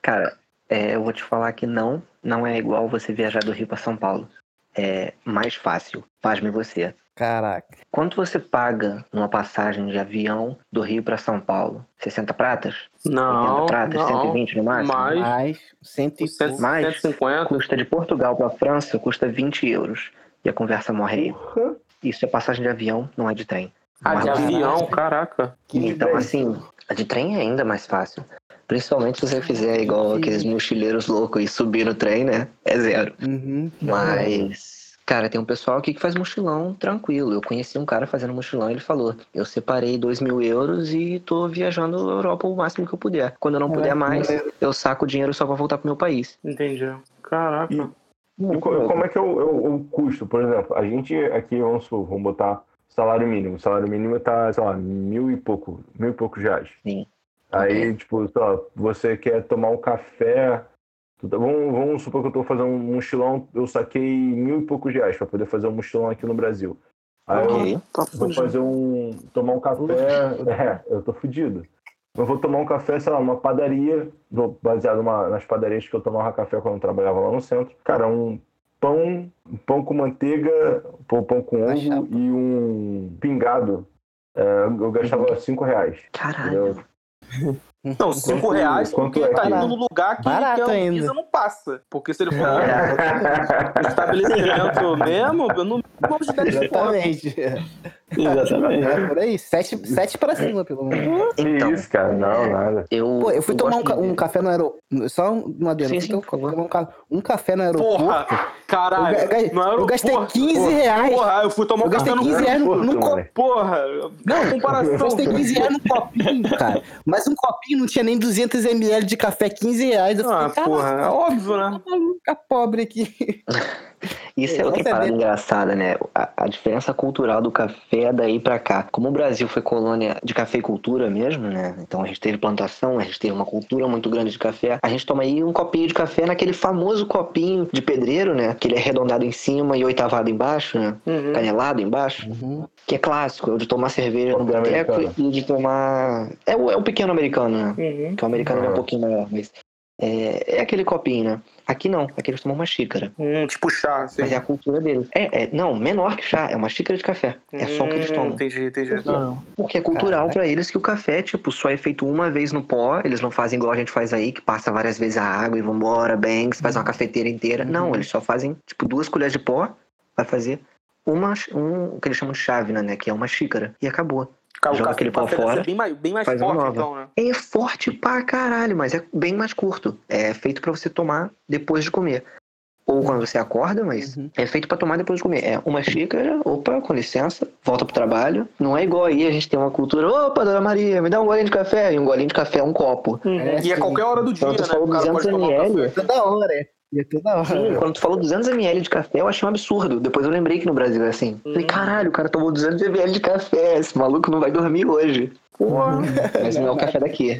Cara, é, eu vou te falar que não, não é igual você viajar do Rio para São Paulo. É mais fácil, pasme você. Caraca. Quanto você paga numa passagem de avião do Rio para São Paulo? 60 pratas? Não. 80 pratas? Não, 120 no máximo? Mais. Mais. 100 e mais 150. Custa de Portugal para França, custa 20 euros. E a conversa morre aí. Uhum. Isso é passagem de avião, não é de trem. Ah, de é avião? Caraca. Então, assim, a de trem é ainda mais fácil. Principalmente se você fizer igual aqueles mochileiros loucos e subir no trem, né? É zero. Uhum. Mas, cara, tem um pessoal aqui que faz mochilão tranquilo. Eu conheci um cara fazendo mochilão e ele falou: Eu separei dois mil euros e tô viajando a Europa o máximo que eu puder. Quando eu não puder mais, eu saco o dinheiro só pra voltar pro meu país. Entendi. Caraca. E, e co- como é que é o, é o- o custo? Por exemplo, a gente aqui, vamos, vamos botar salário mínimo. O salário mínimo tá, sei lá, mil e pouco, mil e poucos reais. Sim. Aí, tipo, sei lá, você quer tomar um café. Tá- Vamos, vamos supor que eu tô fazendo um mochilão, eu saquei mil e poucos reais pra poder fazer um mochilão aqui no Brasil. Aí eu Ok. Tá vou fazer um. tomar um café. É, eu tô fudido. Eu vou tomar um café, sei lá, numa padaria, baseado numa- nas padarias que eu tomava café quando eu trabalhava lá no centro. Cara, um pão, um pão com manteiga, pão, pão com ovo e um pingado. É, eu gastava cinco reais. Caralho. entendeu? Não, 5 Quanto- reais quanto porque é tá indo no lugar que, Barato que a ainda. Anvisa não passa. Porque se ele for no estabelecimento mesmo, eu não vamos de 10 conto. Exatamente. Exatamente. É por aí, sete, sete pra cima, pelo menos. Que Então, isso, cara? Não, nada. eu. Pô, eu fui tomar um, ca- um café no aeroporto. Só um adendo. Sim, eu fui sim, tomar um, ca- um café no aeroporto. Porra, caralho. Eu ga- no eu gastei aeroporto, 15 porra, reais. Porra, eu fui tomar um Eu café gastei no 15 reais num, num Aeroporto, copo. moleque. Porra, Não, comparação. eu gastei 15 reais num copinho, cara. Mas um copinho não tinha nem 200 ml de café, 15 reais. Eu Ah, fiquei, porra, é óbvio, né? tá maluco, ficar pobre aqui. Isso é outra Essa é parada engraçada, né? A, a diferença cultural do café daí pra cá. Como o Brasil foi colônia de cafeicultura mesmo, né? Então a gente teve plantação, a gente teve uma cultura muito grande de café. A gente toma aí um copinho de café naquele famoso copinho de pedreiro, né? Que ele é arredondado em cima e oitavado embaixo, né? Uhum. Canelado embaixo. Que é clássico, é o de tomar cerveja no boteco e de tomar. É o, é o pequeno americano, né? Uhum. Que o americano é um Ah. pouquinho maior, mas. É, é aquele copinho, né? Aqui não, aqui eles tomam uma xícara. Hum, tipo chá, assim. Mas é a cultura deles. É, é, não, menor que chá, é uma xícara de café. É só o que eles Hum, tomam. Entendi, entendi. Não, Porque é cultural pra eles que o café, tipo, só é feito uma vez no pó. Eles não fazem igual a gente faz aí, que passa várias vezes a água e vambora, bem, que você faz uma cafeteira inteira. Não, eles só fazem, tipo, duas colheres de pó, vai fazer uma, um, o que eles chamam de chávena, né? Que é uma xícara. E acabou. Cara, o Joga aquele deve fora, bem mais, bem mais faz uma forte, nova. então, né? É forte pra caralho, mas é bem mais curto. É feito pra você tomar depois de comer. Ou quando você acorda, mas Uhum. é feito pra tomar depois de comer. É uma xícara, opa, com licença, volta pro trabalho. Não é igual aí, a gente tem uma cultura, opa, dona Maria, me dá um golinho de café. E um golinho de café é um copo. É, e é sim. qualquer hora do dia, Quando tu né? falou O cara pode 200 tomar um ml, café. Toda hora, é. E é toda hora. Sim, quando tu falou 200ml de café, eu achei um absurdo. Depois eu lembrei que no Brasil é assim. Falei, caralho, o cara tomou 200ml de café, esse maluco não vai dormir hoje. Porra. Mas não é o café daqui. É,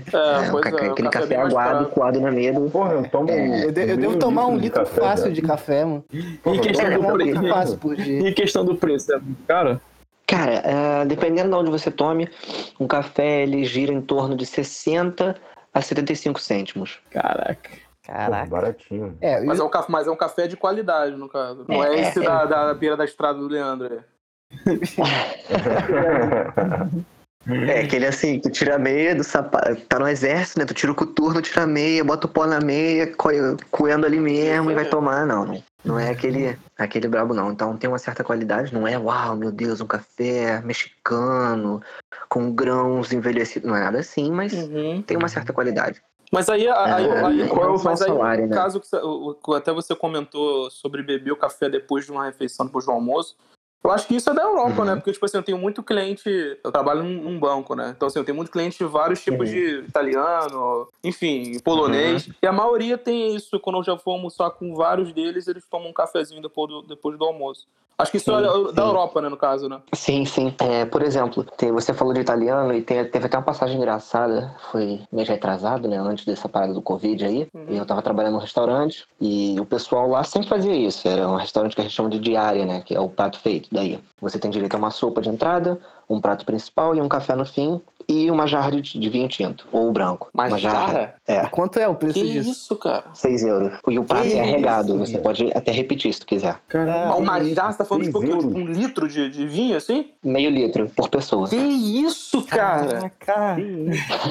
É, pois ca- é, o aquele café é café aguado, coado na medo. Porra, eu tomo. É, Eu, de- eu devo tomar um de litro café, fácil velho. de café, mano. E questão do um preço? fácil por dia. E questão do preço, é muito caro? Cara, é, dependendo de onde você tome, um café ele gira em torno de 60 a 75 cêntimos. Caraca. Pô, Caraca. baratinho. É, Mas eu- é, um café, mas é um café de qualidade, no caso. Não é, É, esse é. Da, da beira da estrada do Leandro. aí. É, aquele assim, tu tira a meia do sapato, tá no exército, né? Tu tira o coturno, tira a meia, bota o pó na meia, co- coendo ali mesmo e vai tomar, não. Não, não é aquele, aquele brabo, não. Então tem uma certa qualidade, não é, uau, meu Deus, um café mexicano, com grãos envelhecidos, não é nada assim, mas Uhum. tem uma certa qualidade. Mas aí, aí, É, aí- qual é o mas aí, salário, no né? caso que o- o- até você comentou sobre beber o café depois de uma refeição, depois do almoço. Eu acho que isso é da Europa, Uhum. né? Porque, tipo assim, eu tenho muito cliente. Eu trabalho num, num banco, né? Então, assim, eu tenho muito cliente de vários tipos Uhum. de italiano, enfim, polonês. E a maioria tem isso. Quando eu já for almoçar com vários deles, eles tomam um cafezinho depois do, depois do almoço. Acho que isso Sim, é da sim. Europa, né, no caso, né? Sim, sim. É, por exemplo, você falou de italiano e teve até uma passagem engraçada, foi mês retrasado, né? Antes dessa parada do Covid aí. Uhum. E eu tava trabalhando num restaurante e o pessoal lá sempre fazia isso. Era um restaurante que a gente chama de diária, né? Que é o prato feito daí. Você tem direito a uma sopa de entrada, um prato principal e um café no fim. E uma jarra de, de vinho tinto, ou branco. Mas uma jarra. É, Quanto é o preço Que disso? isso, cara? 6 euros. E o prato Que é regado. isso, Você cara. pode até repetir se tu quiser. Caralho. Uma jarra, você tá falando tipo, que, euros. um litro de, de vinho, assim? Meio litro por pessoa. Que isso, cara? Caraca.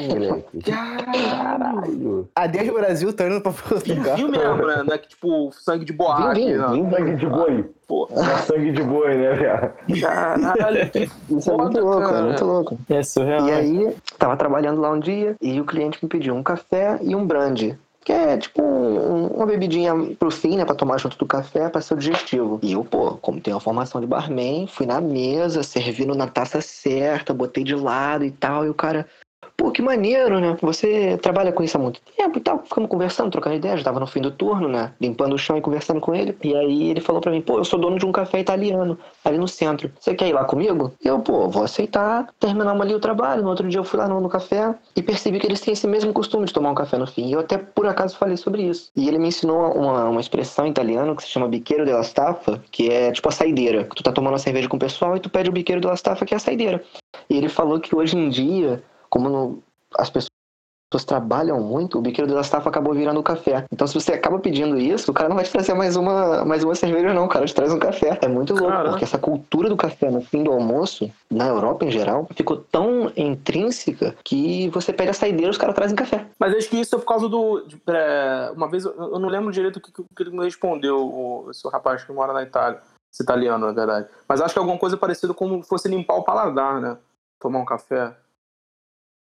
moleque. Caralho. Adeus Brasil, tô indo pra Portugal. Vinho mesmo, né? Não é que, tipo sangue de boaque. Vinho, né? vinho, vinho. Sangue de boi. Porra. É sangue de boi, né, viado? Caralho, que Isso é muito muito louco, é muito louco. É surreal. E né? aí, tava trabalhando lá um dia e o cliente me pediu um café e um brandy. Que é tipo um- uma bebidinha pro fim, né? Pra tomar junto do café, pra ser o digestivo. E eu, pô, como tenho a formação de barman, fui na mesa, servindo na taça certa, botei de lado e tal. E o cara, pô, que maneiro, né? Você trabalha com isso há muito tempo e tal. Ficamos conversando, trocando ideias. Já tava no fim do turno, né? Limpando o chão e conversando com ele. E aí ele falou pra mim, pô, eu sou dono de um café italiano ali no centro. Você quer ir lá comigo? Eu, pô, vou aceitar. Terminamos ali o trabalho. No outro dia eu fui lá no, no café e percebi que eles têm esse mesmo costume de tomar um café no fim. E eu até por acaso falei sobre isso. E ele me ensinou uma, uma expressão em italiano que se chama biqueiro della staffa, que é tipo a saideira. Tu tá tomando uma cerveja com o pessoal e tu pede o biqueiro della staffa, que é a saideira. E ele falou que hoje em dia, como no- as pessoas trabalham muito, o biqueiro della staffa acabou virando o café. Então se você acaba pedindo isso, o cara não vai te trazer mais uma, mais uma cerveja não, o cara te traz um café. É muito louco, Caraca. porque essa cultura do café no fim do almoço, na Europa em geral, ficou tão intrínseca que você pede a saideira e os caras trazem café. Mas acho que isso é por causa do. de- é, uma vez, eu não lembro direito o que, que ele me respondeu, o, esse rapaz que mora na Itália. Esse italiano, na verdade. Mas acho que é alguma coisa parecida como fosse limpar o paladar, né? Tomar um café.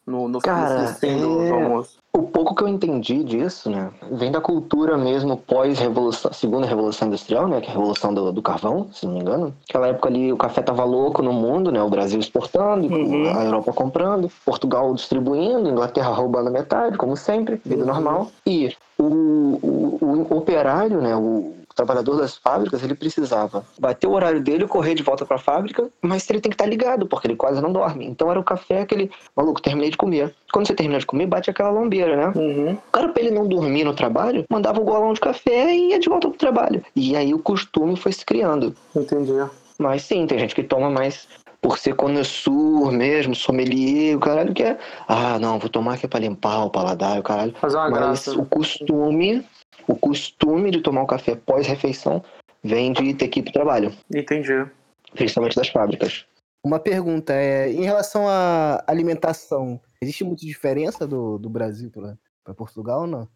No, no, Cara, no fim do, é- do almoço. O pouco que eu entendi disso, né, vem da cultura mesmo pós-revolução, segunda revolução industrial, né, que é a revolução do, do carvão, se não me engano. Aquela época ali o café tava louco no mundo, né, o Brasil exportando, Uhum. a Europa comprando, Portugal distribuindo, Inglaterra roubando a metade, como sempre, vida Uhum. normal. E o, o, o operário, né, o trabalhador das fábricas, ele precisava bater o horário dele correr de volta para a fábrica, mas ele tem que estar ligado, porque ele quase não dorme. Então era o café aquele, maluco, terminei de comer. Quando você termina de comer, bate aquela lombeira, né? Uhum. O cara, pra ele não dormir no trabalho, mandava um golão de café e ia de volta pro trabalho. E aí o costume foi se criando. Entendi. Mas sim, tem gente que toma mais por ser connoisseur mesmo, sommelier, o caralho que é. Ah, não, vou tomar aqui pra limpar o paladar, o caralho. Fazer uma Mas graça. o costume, o costume de tomar um café pós-refeição vem de ter que ir pro trabalho, Entendi. principalmente das fábricas. Uma pergunta é, em relação à alimentação, existe muita diferença do, do Brasil para Portugal ou não?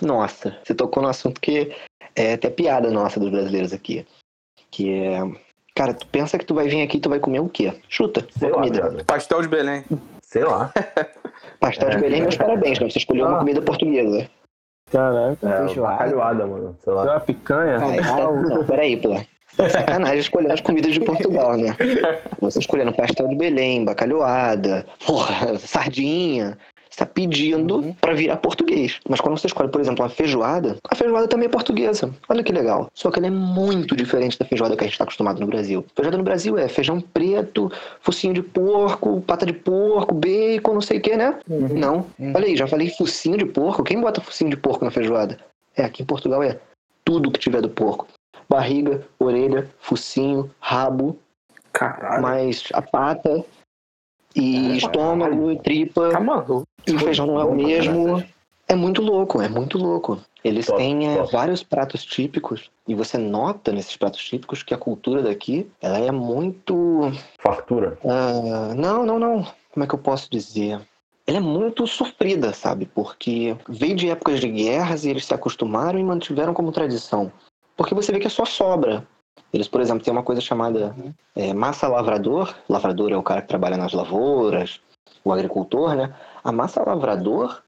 Nossa, você tocou no assunto que é até piada nossa dos brasileiros aqui. Que é. Cara, tu pensa que tu vai vir aqui e tu vai comer o quê? Chuta, Sei uma lá. Pastel de Belém. Sei lá. Pastel de É. Belém, meus parabéns, né? Você escolheu uma Ah. comida portuguesa. Caraca. É, Feijoada. bacalhoada, mano. Sei lá. Deu uma picanha? Ah, isso tá... Não, peraí, pô. Sacanagem escolhendo as comidas de Portugal, né? Você escolhendo pastel de Belém, bacalhoada, porra, sardinha. Você tá pedindo Uhum. pra virar português. Mas quando você escolhe, por exemplo, uma feijoada, a feijoada também é portuguesa. Olha que legal. Só que ela é muito diferente da feijoada que a gente tá acostumado no Brasil. Feijoada no Brasil é feijão preto, focinho de porco, pata de porco, bacon, não sei o que, né? Não. Uhum. Olha aí, já falei focinho de porco. Quem bota focinho de porco na feijoada? É, aqui em Portugal é tudo que tiver do porco. Barriga, orelha, focinho, rabo, Caralho. mais a pata e estômago, e tripa. E o feijão não é o mesmo. É muito louco, é muito louco. Eles Top, têm é, top. vários pratos típicos e você nota nesses pratos típicos que a cultura daqui ela é muito Fartura. ah, não, não, não. Como é que eu posso dizer? Ela é muito sofrida, sabe? Porque veio de épocas de guerras e eles se acostumaram e mantiveram como tradição. Porque você vê que é só sobra. Eles, por exemplo, têm uma coisa chamada é, massa lavrador. Lavrador é o cara que trabalha nas lavouras, o agricultor, né? A massa lavrador,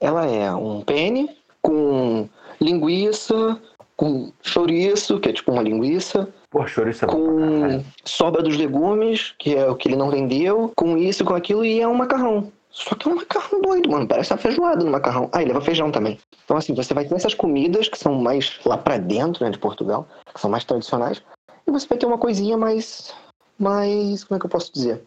ela é um pene com linguiça, com chouriço, que é tipo uma linguiça, Pô, chouriço é com sobra dos legumes, que é o que ele não vendeu, com isso, com aquilo, e é um macarrão. Só que é um macarrão doido, mano. Parece uma feijoada no macarrão. Ah, e leva feijão também. Então, assim, você vai ter essas comidas que são mais lá pra dentro, né, de Portugal, que são mais tradicionais, e você vai ter uma coisinha mais. mais. como é que eu posso dizer?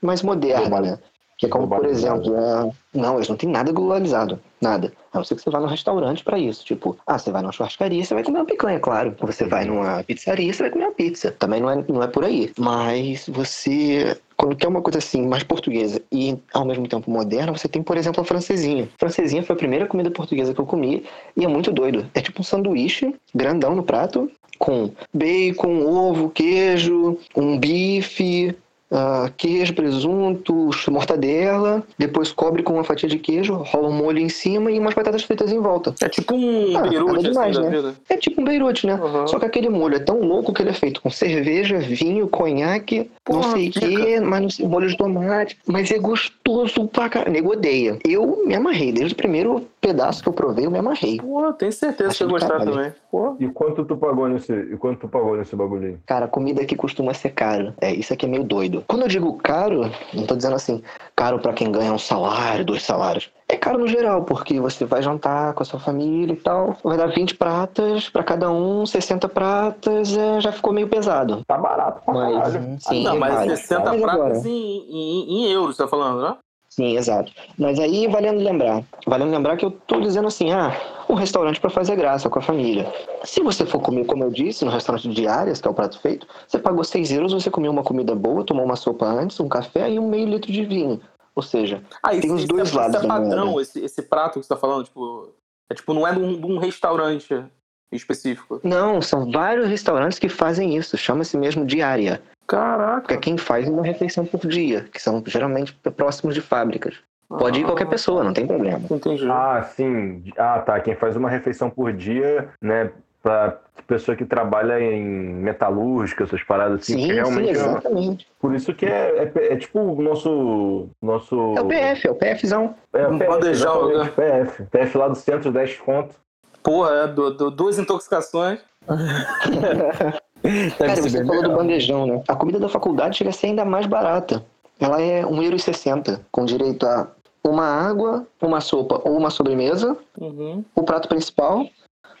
Mais moderna, né? Que é como, por exemplo, a... não, eles não têm nada globalizado. Nada. A não ser que você vá num restaurante pra isso. Tipo, ah, você vai numa churrascaria, você vai comer uma picanha, claro. Você vai numa pizzaria, você vai comer uma pizza. Também não é, não é por aí. Mas você, quando quer uma coisa assim, mais portuguesa e ao mesmo tempo moderna, você tem, por exemplo, a francesinha. Francesinha foi a primeira comida portuguesa que eu comi e é muito doido. É tipo um sanduíche grandão no prato, com bacon, ovo, queijo, um bife, uh, queijo, presunto, mortadela, depois cobre com uma fatia de queijo, rola um molho em cima e umas batatas fritas em volta. É tipo um ah, beirute, assim, demais, assim, né? É tipo um beirute, né? Uhum. Só que aquele molho é tão louco que ele é feito com cerveja, vinho, conhaque, Porra, não sei o quê, mas não sei, molho de tomate. Mas é gostoso pra caralho. Nego odeia. Eu me amarrei. Desde o primeiro pedaço que eu provei, eu me amarrei. Pô, tenho certeza Acho que você gostar também. Pô. E quanto tu pagou nesse, e quanto tu pagou nesse bagulho aí? Cara, comida aqui costuma ser cara. É, isso aqui é meio doido. Quando eu digo caro, não tô dizendo assim, caro para quem ganha um salário, dois salários. É caro no geral, porque você vai jantar com a sua família e tal, vai dar 20 pratas para cada um, 60 pratas, é, já ficou meio pesado. Tá barato pra mas, caralho. Sim, não, mas vale. 60 pratas em, em, em euros, você tá falando, né? Sim, exato. Mas aí, valendo lembrar, valendo lembrar que eu tô dizendo assim, ah, um restaurante para fazer graça com a família. Se você for comer, como eu disse, no restaurante de diárias, que é o prato feito, você pagou 6 euros, você comeu uma comida boa, tomou uma sopa antes, um café e um meio litro de vinho. Ou seja, ah, tem os dois esse lados. Esse é padrão, esse, esse prato que você tá falando, tipo, é tipo, não é de um, de um restaurante específico. Não, são vários restaurantes que fazem isso, chama-se mesmo diária. Caraca. Que é quem faz uma refeição por dia, que são geralmente próximos de fábricas. Pode ir qualquer pessoa, não tem problema. Entendi. Ah, sim. Ah, tá. Quem faz uma refeição por dia, né? Pra pessoa que trabalha em metalúrgica, essas paradas assim. Sim, realmente sim, exatamente. É... Por isso que é, é, é, tipo o nosso, nosso. É o PF, é o PFzão. É o um bandejão, né? PF. PF lá do centro, 10 conto. Porra, é, do, do, duas intoxicações. Cara, você falou do bandejão, né? A comida da faculdade chega a ser ainda mais barata. Ela é R$1,60€, com direito a uma água, uma sopa ou uma sobremesa, uhum. o prato principal.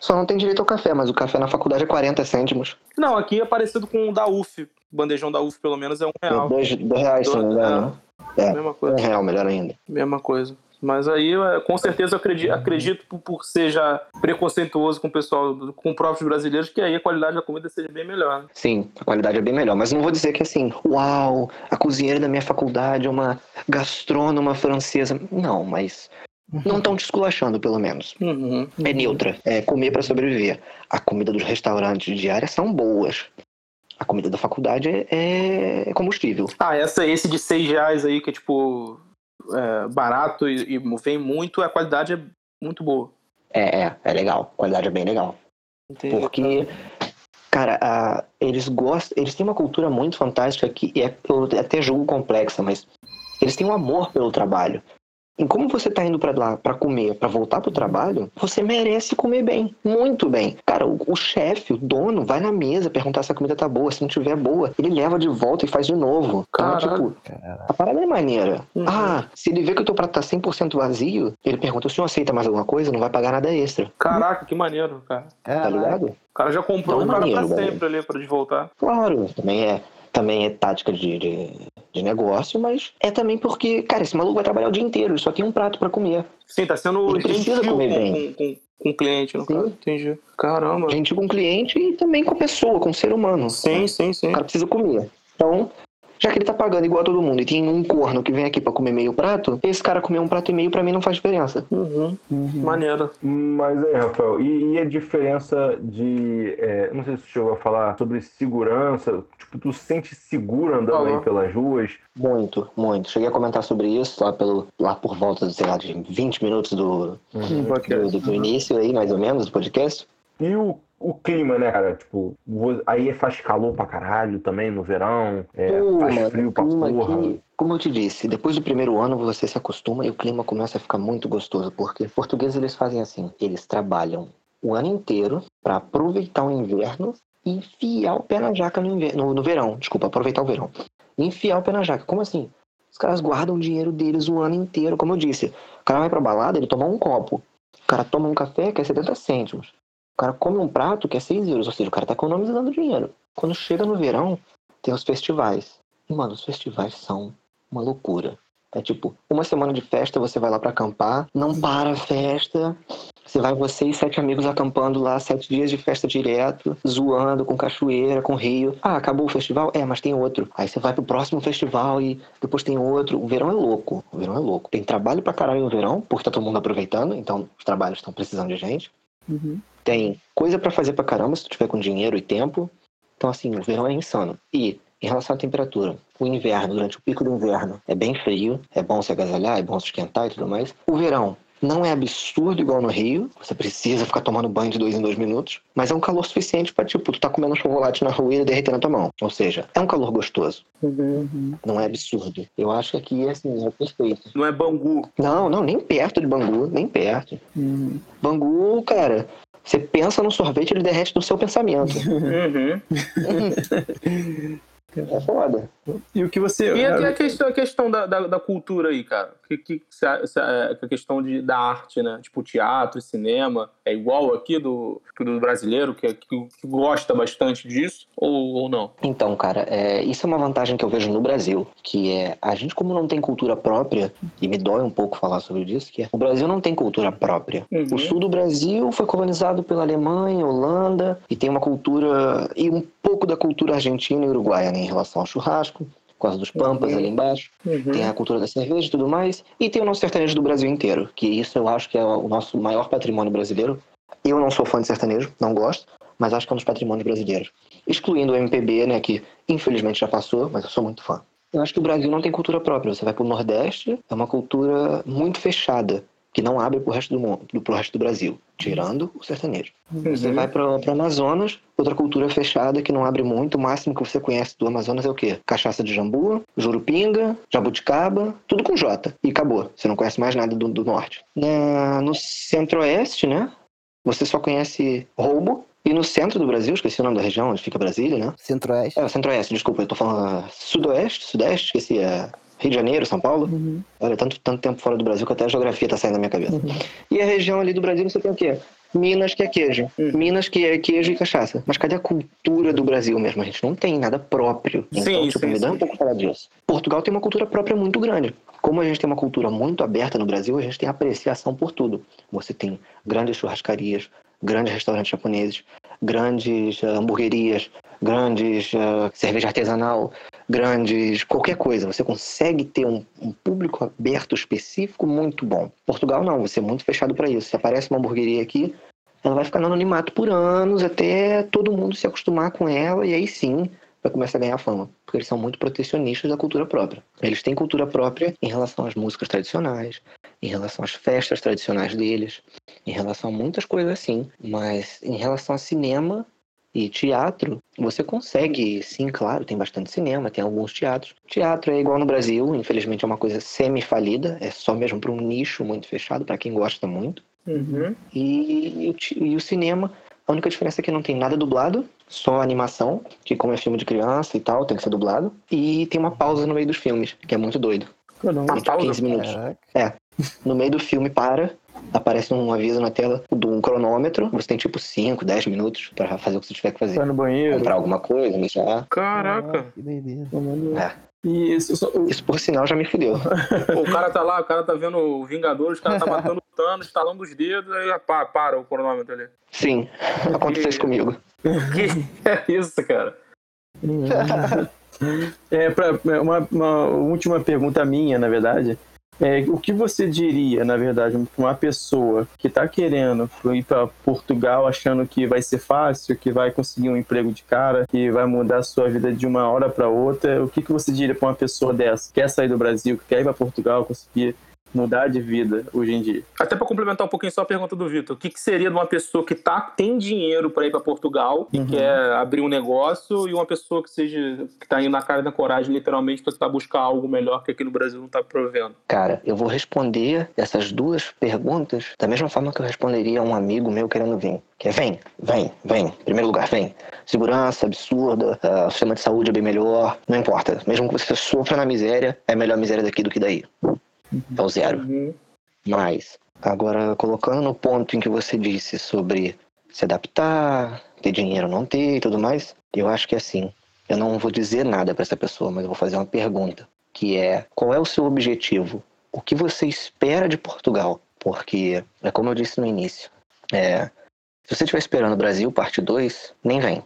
Só não tem direito ao café, mas o café na faculdade é 40 cêntimos. Não, aqui é parecido com o da UF. O bandejão da UF, pelo menos, é um real. Dois, dois reais, se não me engano. É, é, mesma coisa. um real, melhor ainda. Mesma coisa. Mas aí, com certeza, eu acredito, acredito por ser já preconceituoso com o pessoal, com próprios brasileiros, que aí a qualidade da comida seja bem melhor. Né? Sim, a qualidade é bem melhor. Mas não vou dizer que assim, uau, a cozinheira da minha faculdade é uma gastrônoma francesa. Não, mas não estão te esculachando, pelo menos. Uhum, uhum. É neutra. É comer para sobreviver. A comida dos restaurantes diários são boas. A comida da faculdade é, é combustível. Ah, essa, esse de seis reais aí, que é tipo é, barato e, e vem muito, a qualidade é muito boa. É, é, é legal. A qualidade é bem legal. Entendi. Porque, cara, a, eles gostam. Eles têm uma cultura muito fantástica que é, eu até julgo complexa, mas eles têm um amor pelo trabalho. E como você tá indo para lá para comer, para voltar pro trabalho, você merece comer bem, muito bem. Cara, o, o chefe, o dono, vai na mesa perguntar se a comida tá boa, se não tiver boa, ele leva de volta e faz de novo. Então, tipo, a parada é maneira. Uhum. Ah, se ele vê que o teu prato tá 100% vazio, ele pergunta: o senhor aceita mais alguma coisa? Não vai pagar nada extra. Caraca, que maneiro, cara. Tá ligado? O cara já comprou um cara pra sempre ali pra de voltar. Claro, também é também é tática de, de, de, negócio, mas é também porque, cara, esse maluco vai trabalhar o dia inteiro, ele só tem um prato para comer. Sim, tá sendo ele precisa comer com, bem. Com, com, com o cliente, no sim. caso. Entendi. Caramba. Gentil com o cliente e também com a pessoa, com o ser humano. Sim, sim, sim. O cara precisa comer. Então, já que ele tá pagando igual a todo mundo e tem um corno que vem aqui para comer meio prato, esse cara comer um prato e meio para mim não faz diferença. Uhum. Uhum. Maneiro. Mas aí, Rafael, e, e a diferença de. É, não sei se você chegou a falar sobre segurança. Tipo, tu se sente seguro andando uhum. aí pelas ruas? Muito, muito. Cheguei a comentar sobre isso lá, pelo, lá por volta, sei lá, de 20 minutos do, uhum. do, do, do início aí, mais ou menos, do podcast. E o o clima, né, cara? Tipo, aí faz calor pra caralho também no verão, é, Pô, faz frio pra porra. Aqui, como eu te disse, depois do primeiro ano você se acostuma e o clima começa a ficar muito gostoso, porque portugueses eles fazem assim, eles trabalham o ano inteiro para aproveitar o inverno e enfiar o pé na jaca no, inverno, no, no verão, desculpa, aproveitar o verão. E enfiar o pé na jaca. Como assim? Os caras guardam o dinheiro deles o ano inteiro, como eu disse. O cara vai pra balada, ele toma um copo. O cara toma um café que é 70 cêntimos. O cara come um prato que é 6 euros, ou seja, o cara tá economizando dinheiro. Quando chega no verão, tem os festivais. E, mano, os festivais são uma loucura. É tipo, uma semana de festa, você vai lá para acampar, não para a festa. Você vai você e sete amigos acampando lá, sete dias de festa direto, zoando com cachoeira, com rio. Ah, acabou o festival? É, mas tem outro. Aí você vai pro próximo festival e depois tem outro. O verão é louco. O verão é louco. Tem trabalho pra caralho no verão, porque tá todo mundo aproveitando, então os trabalhos estão precisando de gente. Uhum. Tem coisa para fazer pra caramba se tu tiver com dinheiro e tempo. Então, assim, o verão é insano. E Em relação à temperatura, o inverno, durante o pico do inverno, é bem frio, é bom se agasalhar, é bom se esquentar e tudo mais. O verão não é absurdo igual no Rio, você precisa ficar tomando banho de dois em dois minutos, mas é um calor suficiente para, tipo, tu tá comendo chocolate na rua e ele derreter na tua mão. Ou seja, é um calor gostoso. Uhum. Não é absurdo. Eu acho que aqui, assim, é perfeito. Não é Bangu. Não, não, nem perto de Bangu, nem perto. Uhum. Bangu, cara, você pensa no sorvete, ele derrete do seu pensamento. Uhum. É foda. E o que você. E a, a questão, a questão da, da, da, cultura aí, cara? Que, que, é, a questão de, da arte, né? Tipo, teatro, cinema, é igual aqui do, do brasileiro, que, que, que gosta bastante disso, ou, ou não? Então, cara, é, isso é uma vantagem que eu vejo no Brasil, que é a gente, como não tem cultura própria, e me dói um pouco falar sobre isso, que é o Brasil não tem cultura própria. Uhum. O sul do Brasil foi colonizado pela Alemanha, Holanda, e tem uma cultura. e um pouco da cultura argentina e uruguaia, né? em relação ao churrasco, por causa dos pampas uhum. ali embaixo. Uhum. Tem a cultura da cerveja e tudo mais. E tem o nosso sertanejo do Brasil inteiro, que isso eu acho que é o nosso maior patrimônio brasileiro. Eu não sou fã de sertanejo, não gosto, mas acho que é um dos patrimônios brasileiros. Excluindo o MPB, né, que infelizmente já passou, mas eu sou muito fã. Eu acho que o Brasil não tem cultura própria. Você vai para o Nordeste, é uma cultura muito fechada que não abre para o resto do mundo, pro resto do Brasil, tirando o sertanejo. Uhum. Você vai para o Amazonas, outra cultura fechada que não abre muito, o máximo que você conhece do Amazonas é o quê? Cachaça de jambu, jurupinga, jabuticaba, tudo com J. E acabou. Você não conhece mais nada do, do norte. Na, no centro-oeste, né? Você só conhece roubo, e no centro do Brasil, esqueci o nome da região onde fica Brasília, né? Centro-Oeste. É, Centro-Oeste, desculpa, eu tô falando sudoeste, sudeste, esqueci, é Rio de Janeiro, São Paulo. Uhum. Olha, tanto, tanto tempo fora do Brasil que até a geografia tá saindo da minha cabeça. Uhum. E a região ali do Brasil você tem o quê? Minas, que é queijo. Uhum. Minas, que é queijo e cachaça. Mas cadê a cultura do Brasil mesmo? A gente não tem nada próprio. Então, sim, tipo, sim, me dá sim. um pouco falar disso. Portugal tem uma cultura própria muito grande. Como a gente tem uma cultura muito aberta no Brasil, a gente tem apreciação por tudo. Você tem grandes churrascarias, grandes restaurantes japoneses, grandes uh, hamburguerias, grandes uh, cerveja artesanal, grandes, qualquer coisa. Você consegue ter um, um, público aberto específico muito bom. Portugal não, você é muito fechado para isso. Se aparece uma hamburgueria aqui, ela vai ficar no anonimato por anos até todo mundo se acostumar com ela e aí sim vai começar a ganhar fama, porque eles são muito protecionistas da cultura própria. Eles têm cultura própria em relação às músicas tradicionais, em relação às festas tradicionais deles, em relação a muitas coisas assim, mas em relação a cinema, e teatro, você consegue, sim, claro, tem bastante cinema, tem alguns teatros. Teatro é igual no Brasil, infelizmente é uma coisa semi-falida, é só mesmo para um nicho muito fechado, para quem gosta muito. Uhum. E, e, e, o cinema, a única diferença é que não tem nada dublado, só animação, que como é filme de criança e tal, tem que ser dublado. E tem uma pausa no meio dos filmes, que é muito doido. Caramba, tipo, 15 minutos. Caraca. É. No meio do filme para, aparece um aviso na tela de um cronômetro. Você tem tipo 5, 10 minutos para fazer o que você tiver que fazer. Vai no banheiro. Comprar alguma coisa, mijar. Caraca. Ah, que doideira. É. Isso, só... isso, por sinal, já me fudeu. o cara tá lá, o cara tá vendo o Vingadores, o cara tá matando o Thanos, estalando os dedos, aí para, para o cronômetro ali. Sim, aconteceu isso comigo. Que é isso, cara? é, pra, uma, uma última pergunta minha, na verdade. É, o que você diria, na verdade, para uma pessoa que está querendo ir para Portugal achando que vai ser fácil, que vai conseguir um emprego de cara, que vai mudar a sua vida de uma hora para outra? O que, que você diria para uma pessoa dessa? Que quer sair do Brasil, que quer ir para Portugal, conseguir mudar de vida hoje em dia. Até para complementar um pouquinho só a pergunta do Vitor, o que, que, seria de uma pessoa que tá, tem dinheiro para ir para Portugal e uhum. quer abrir um negócio e uma pessoa que seja que tá indo na cara da coragem literalmente para tentar buscar algo melhor que aqui no Brasil não tá provendo? Cara, eu vou responder essas duas perguntas da mesma forma que eu responderia a um amigo meu querendo vir. Que é vem, vem, vem. Primeiro lugar, vem. Segurança absurda, uh, o sistema de saúde é bem melhor, não importa. Mesmo que você sofra na miséria, é melhor miséria daqui do que daí é o zero. Uhum. Mas, agora, colocando no ponto em que você disse sobre se adaptar, ter dinheiro não ter e tudo mais, eu acho que é assim. Eu não vou dizer nada para essa pessoa, mas eu vou fazer uma pergunta, que é: qual é o seu objetivo? O que você espera de Portugal? Porque, é como eu disse no início, é, se você estiver esperando Brasil, parte 2, nem vem.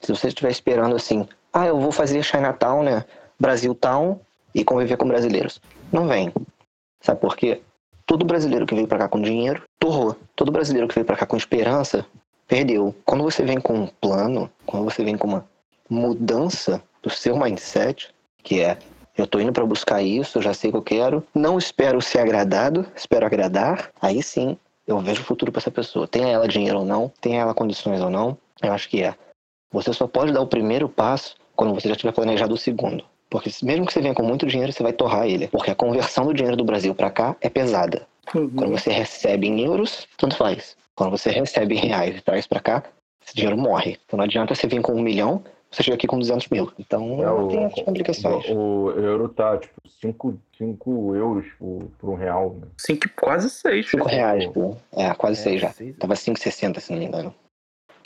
Se você estiver esperando assim, ah, eu vou fazer Chinatown, né? Brasil Town e conviver com brasileiros. Não vem. Sabe por quê? Todo brasileiro que veio para cá com dinheiro, torrou. Todo brasileiro que veio para cá com esperança, perdeu. Quando você vem com um plano, quando você vem com uma mudança do seu mindset, que é eu tô indo para buscar isso, eu já sei o que eu quero, não espero ser agradado, espero agradar, aí sim eu vejo o futuro para essa pessoa. Tenha ela dinheiro ou não, tenha ela condições ou não, eu acho que é. Você só pode dar o primeiro passo quando você já tiver planejado o segundo. Porque mesmo que você venha com muito dinheiro, você vai torrar ele. Porque a conversão do dinheiro do Brasil para cá é pesada. Uhum. Quando você recebe em euros, tanto faz. Quando você recebe em reais e traz para cá, esse dinheiro morre. Então não adianta você vir com um milhão, você chega aqui com 200 mil. Então é, o, tem complicações. O, o, euro tá tipo 5, 5 euros por, por um real. Né? Cinco, quase 6. 5 reais, pô. É, quase 6 é, já. Seis. Tava 5,60 se não me engano.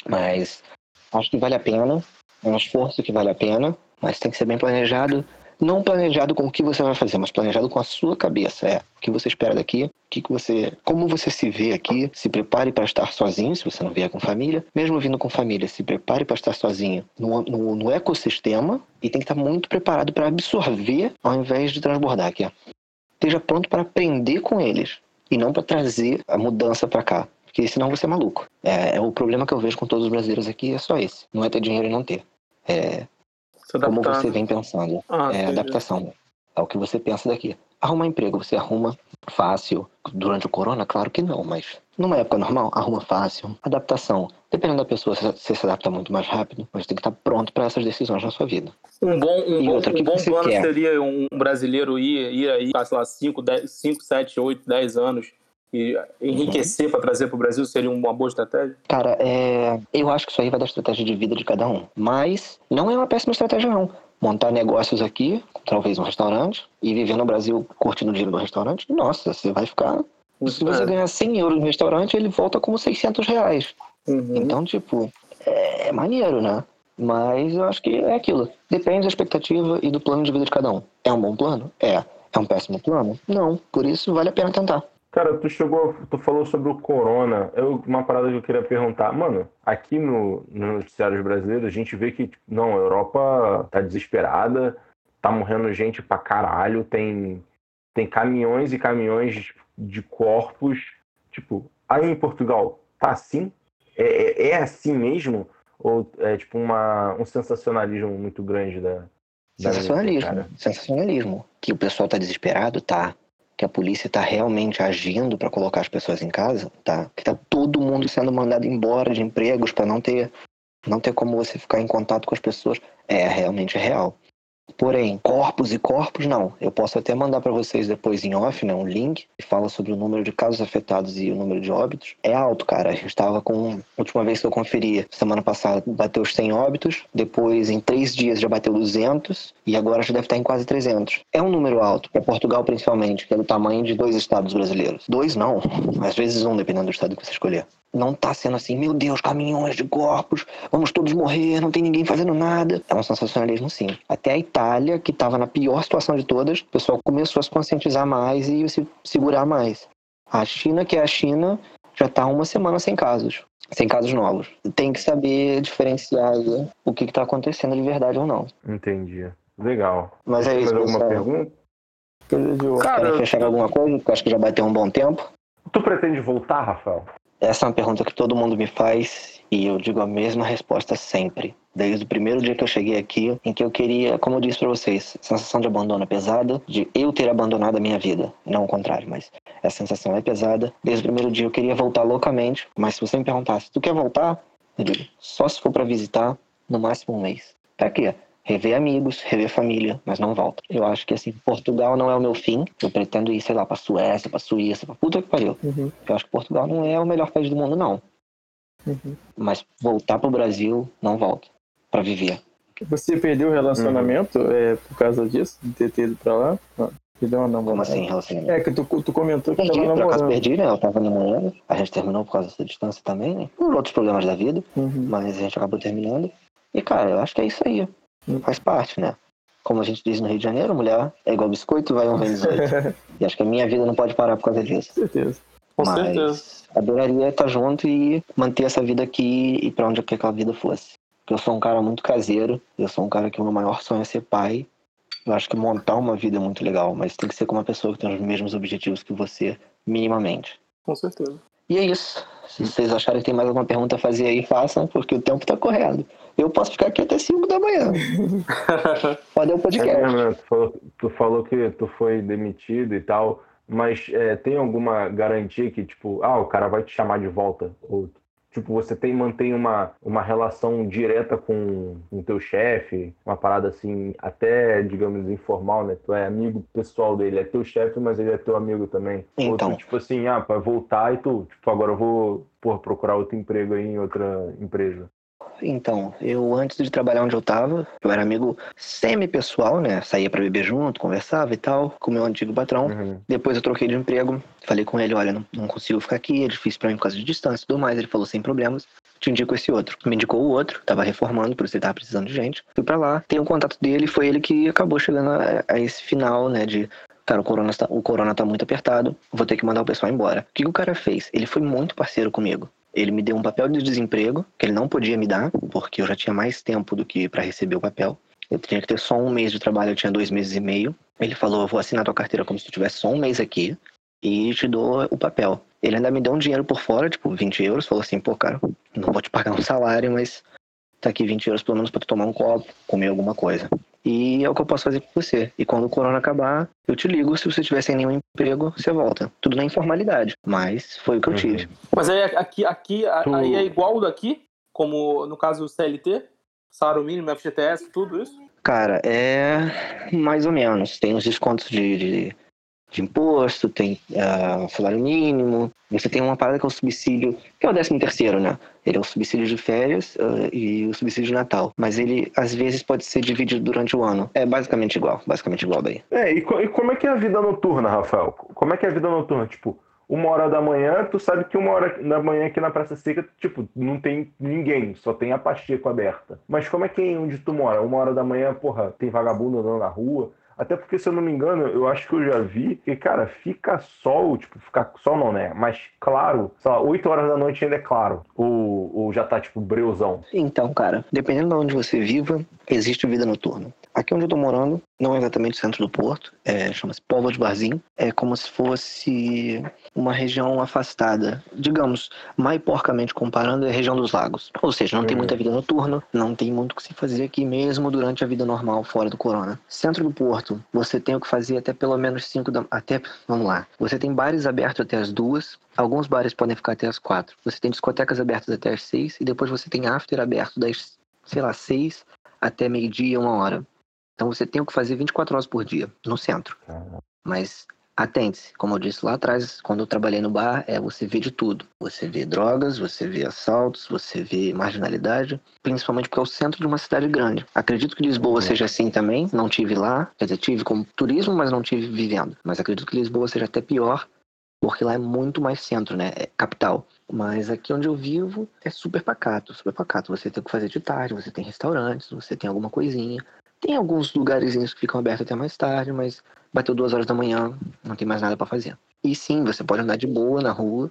Mas acho que vale a pena. É um esforço que vale a pena, mas tem que ser bem planejado não planejado com o que você vai fazer, mas planejado com a sua cabeça. É o que você espera daqui, o que, você, como você se vê aqui. Se prepare para estar sozinho, se você não vier com família. Mesmo vindo com família, se prepare para estar sozinho no, no, no ecossistema e tem que estar muito preparado para absorver ao invés de transbordar aqui. Esteja pronto para aprender com eles e não para trazer a mudança para cá. Porque senão você é maluco. É, é, o problema que eu vejo com todos os brasileiros aqui é só esse. Não é ter dinheiro e não ter. É como você vem pensando. Ah, é adaptação É o que você pensa daqui. Arrumar emprego, você arruma fácil. Durante o corona, claro que não, mas numa época normal, arruma fácil. Adaptação. Dependendo da pessoa, você se adapta muito mais rápido, mas tem que estar pronto para essas decisões na sua vida. Um bom, um bom, outra, um bom plano quer? seria um brasileiro ir, ir aí, sei lá, 5, 7, 8, 10 anos e enriquecer uhum. para trazer para o Brasil seria uma boa estratégia? Cara, é... eu acho que isso aí vai da estratégia de vida de cada um. Mas não é uma péssima estratégia, não. Montar negócios aqui, talvez um restaurante, e viver no Brasil curtindo o dinheiro do restaurante, nossa, você vai ficar. Se você ganhar 100 euros no restaurante, ele volta como 600 reais. Uhum. Então, tipo, é maneiro, né? Mas eu acho que é aquilo. Depende da expectativa e do plano de vida de cada um. É um bom plano? É. É um péssimo plano? Não. Por isso, vale a pena tentar. Cara, tu chegou, tu falou sobre o corona. Eu, uma parada que eu queria perguntar, mano, aqui no, no noticiários brasileiros a gente vê que, não, a Europa tá desesperada, tá morrendo gente pra caralho, tem, tem caminhões e caminhões de corpos. Tipo, aí em Portugal, tá assim? É, é, é assim mesmo? Ou é tipo uma, um sensacionalismo muito grande da. Sensacionalismo, sensacionalismo. Que o pessoal tá desesperado, tá que a polícia está realmente agindo para colocar as pessoas em casa, tá? Que tá todo mundo sendo mandado embora de empregos para não ter não ter como você ficar em contato com as pessoas, é realmente real. Porém, corpos e corpos não. Eu posso até mandar para vocês depois em off, né, um link que fala sobre o número de casos afetados e o número de óbitos. É alto, cara. A gente estava com. Última vez que eu conferi, semana passada, bateu os 100 óbitos. Depois, em três dias, já bateu 200. E agora já deve estar em quase 300. É um número alto, para Portugal principalmente, que é do tamanho de dois estados brasileiros. Dois não, às vezes um, dependendo do estado que você escolher não tá sendo assim, meu Deus, caminhões de corpos, vamos todos morrer, não tem ninguém fazendo nada. É um sensacionalismo sim. Até a Itália, que estava na pior situação de todas, o pessoal começou a se conscientizar mais e se segurar mais. A China, que é a China, já está uma semana sem casos, sem casos novos. Tem que saber diferenciar aí o que está acontecendo de verdade ou não. Entendi. Legal. Mas é isso. Mais alguma pergunta? Cara, Querem fechar alguma coisa? Porque acho que já bateu um bom tempo. Tu pretende voltar, Rafael? Essa é uma pergunta que todo mundo me faz e eu digo a mesma resposta sempre. Desde o primeiro dia que eu cheguei aqui, em que eu queria, como eu disse para vocês, sensação de abandono é pesada, de eu ter abandonado a minha vida, não o contrário, mas essa sensação é pesada. Desde o primeiro dia eu queria voltar loucamente, mas se você me perguntasse, tu quer voltar? Eu digo, só se for para visitar, no máximo um mês. Pra quê? Rever amigos, rever família, mas não volto. Eu acho que assim, Portugal não é o meu fim. Eu pretendo ir, sei lá, pra Suécia, pra Suíça, pra puta que pariu. Uhum. Eu acho que Portugal não é o melhor país do mundo, não. Uhum. Mas voltar pro Brasil, não volto. para viver. Você perdeu o relacionamento uhum. é, por causa disso? De ter ido pra lá? Não. Perdeu uma namorada. Como assim, relacionamento? É que tu, tu comentou que perdi, tava namorando. Por acaso perdi, né? Eu tava namorando. A gente terminou por causa dessa distância também, né? Por outros problemas da vida. Uhum. Mas a gente acabou terminando. E, cara, eu acho que é isso aí faz parte, né? Como a gente diz no Rio de Janeiro, mulher é igual biscoito, vai um vezes oito. e acho que a minha vida não pode parar por causa disso. Com certeza. Com Mas certeza. adoraria estar junto e manter essa vida aqui e para onde que aquela vida fosse. Porque eu sou um cara muito caseiro, eu sou um cara que o meu maior sonho é ser pai. Eu acho que montar uma vida é muito legal, mas tem que ser com uma pessoa que tem os mesmos objetivos que você, minimamente. Com certeza. E é isso. Se vocês acharem que tem mais alguma pergunta a fazer aí, façam, porque o tempo tá correndo. Eu posso ficar aqui até 5 da manhã. Pode o podcast. É mesmo, né? tu, falou, tu falou que tu foi demitido e tal, mas é, tem alguma garantia que, tipo, ah, o cara vai te chamar de volta? Ou Tipo, você tem, mantém uma, uma relação direta com o teu chefe, uma parada assim, até, digamos, informal, né? Tu é amigo pessoal dele, é teu chefe, mas ele é teu amigo também. Então. Ou tu, tipo assim, ah, vai voltar e tu, tipo, agora eu vou porra, procurar outro emprego aí em outra empresa. Então, eu antes de trabalhar onde eu tava, eu era amigo semi-pessoal, né? Saía para beber junto, conversava e tal, com meu antigo patrão. Uhum. Depois eu troquei de emprego, falei com ele, olha, não, não consigo ficar aqui, é difícil para mim por causa de distância e tudo mais. Ele falou, sem problemas, te indico esse outro. Me indicou o outro, tava reformando, por isso ele tava precisando de gente. Fui para lá, tenho o contato dele, foi ele que acabou chegando a, a esse final, né, de cara, o corona, está, o corona tá muito apertado, vou ter que mandar o pessoal embora. O que o cara fez? Ele foi muito parceiro comigo. Ele me deu um papel de desemprego, que ele não podia me dar, porque eu já tinha mais tempo do que para receber o papel. Eu tinha que ter só um mês de trabalho, eu tinha dois meses e meio. Ele falou: Eu vou assinar tua carteira como se tu tivesse só um mês aqui e te dou o papel. Ele ainda me deu um dinheiro por fora, tipo 20 euros. Falou assim: Pô, cara, não vou te pagar um salário, mas tá aqui 20 euros pelo menos pra tu tomar um copo, comer alguma coisa. E é o que eu posso fazer com você. E quando o corona acabar, eu te ligo. Se você tiver sem nenhum emprego, você volta. Tudo na informalidade. Mas foi o que eu tive. Uhum. Mas aí aqui, aqui tu... aí é igual daqui? Como no caso o CLT? Salário mínimo, FGTS, tudo isso? Cara, é mais ou menos. Tem os descontos de, de de imposto, tem uh, salário mínimo, você tem uma parada que é o subsídio, que é o 13 terceiro, né? Ele é o subsídio de férias uh, e o subsídio de Natal. Mas ele, às vezes, pode ser dividido durante o ano. É basicamente igual, basicamente igual daí. É, e, e como é que é a vida noturna, Rafael? Como é que é a vida noturna? Tipo, uma hora da manhã, tu sabe que uma hora da manhã aqui na Praça Seca, tipo, não tem ninguém, só tem a Pacheco aberta. Mas como é que é onde tu mora? Uma hora da manhã, porra, tem vagabundo andando na rua, até porque, se eu não me engano, eu acho que eu já vi que, cara, fica sol, tipo, fica sol não, né? Mas claro, sei lá, 8 horas da noite ainda é claro. Ou, ou já tá, tipo, breuzão. Então, cara, dependendo de onde você viva, existe vida noturna. Aqui onde eu tô morando, não é exatamente o centro do porto, é, chama-se Povo de Barzinho. É como se fosse uma região afastada. Digamos, mais porcamente comparando, é a região dos lagos. Ou seja, não tem muita vida noturna, não tem muito o que se fazer aqui mesmo durante a vida normal fora do corona. Centro do porto, você tem o que fazer até pelo menos 5 da... Até, vamos lá, você tem bares abertos até as duas, alguns bares podem ficar até as quatro. Você tem discotecas abertas até as seis e depois você tem after aberto das, sei lá, seis até meio-dia, uma hora. Então você tem o que fazer 24 horas por dia no centro. Mas atente-se, como eu disse lá atrás, quando eu trabalhei no bar, é você vê de tudo. Você vê drogas, você vê assaltos, você vê marginalidade, principalmente porque é o centro de uma cidade grande. Acredito que Lisboa uhum. seja assim também, não tive lá, quer dizer, tive como turismo, mas não tive vivendo. Mas acredito que Lisboa seja até pior, porque lá é muito mais centro, né? É capital. Mas aqui onde eu vivo é super pacato, super pacato. Você tem o que fazer de tarde, você tem restaurantes, você tem alguma coisinha. Tem alguns lugarzinhos que ficam abertos até mais tarde, mas bateu duas horas da manhã, não tem mais nada para fazer. E sim, você pode andar de boa na rua.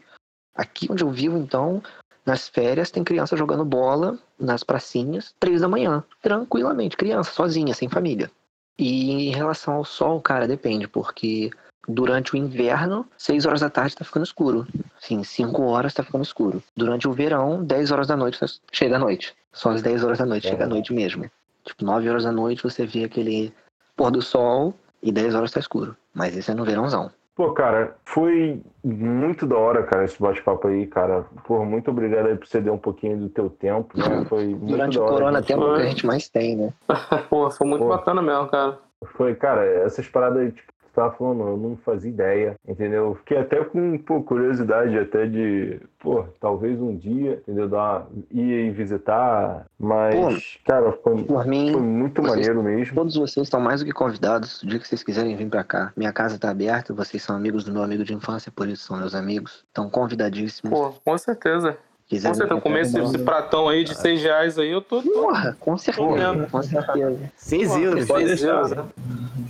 Aqui onde eu vivo, então, nas férias, tem criança jogando bola nas pracinhas, três da manhã, tranquilamente, criança, sozinha, sem família. E em relação ao sol, cara, depende, porque durante o inverno, seis horas da tarde tá ficando escuro. Sim, cinco horas tá ficando escuro. Durante o verão, dez horas da noite chega a noite. Só às dez horas da noite, é. chega a noite mesmo. Tipo, 9 horas da noite você vê aquele pôr do sol e 10 horas tá escuro. Mas isso é no verãozão. Pô, cara, foi muito da hora, cara, esse bate-papo aí, cara. Pô, muito obrigado aí por ceder um pouquinho do teu tempo, né? Foi muito Durante o corona, tempo foi... que a gente mais tem, né? Pô, foi muito Pô. bacana mesmo, cara. Foi, cara, essas paradas, tipo, estava falando, eu não fazia ideia, entendeu? Fiquei até com pô, curiosidade até de, pô, talvez um dia, entendeu? Dar, ir visitar, mas, pô, cara, foi, por mim, foi muito vocês, maneiro mesmo. Todos vocês estão mais do que convidados, o dia que vocês quiserem vir para cá. Minha casa tá aberta, vocês são amigos do meu amigo de infância, por isso são meus amigos. Estão convidadíssimos. Pô, com certeza. Quiser com certeza, comer esse, esse pratão aí de 6 reais aí, eu tô. Porra, com certeza. Com certeza. 6 euros. Pode deixar.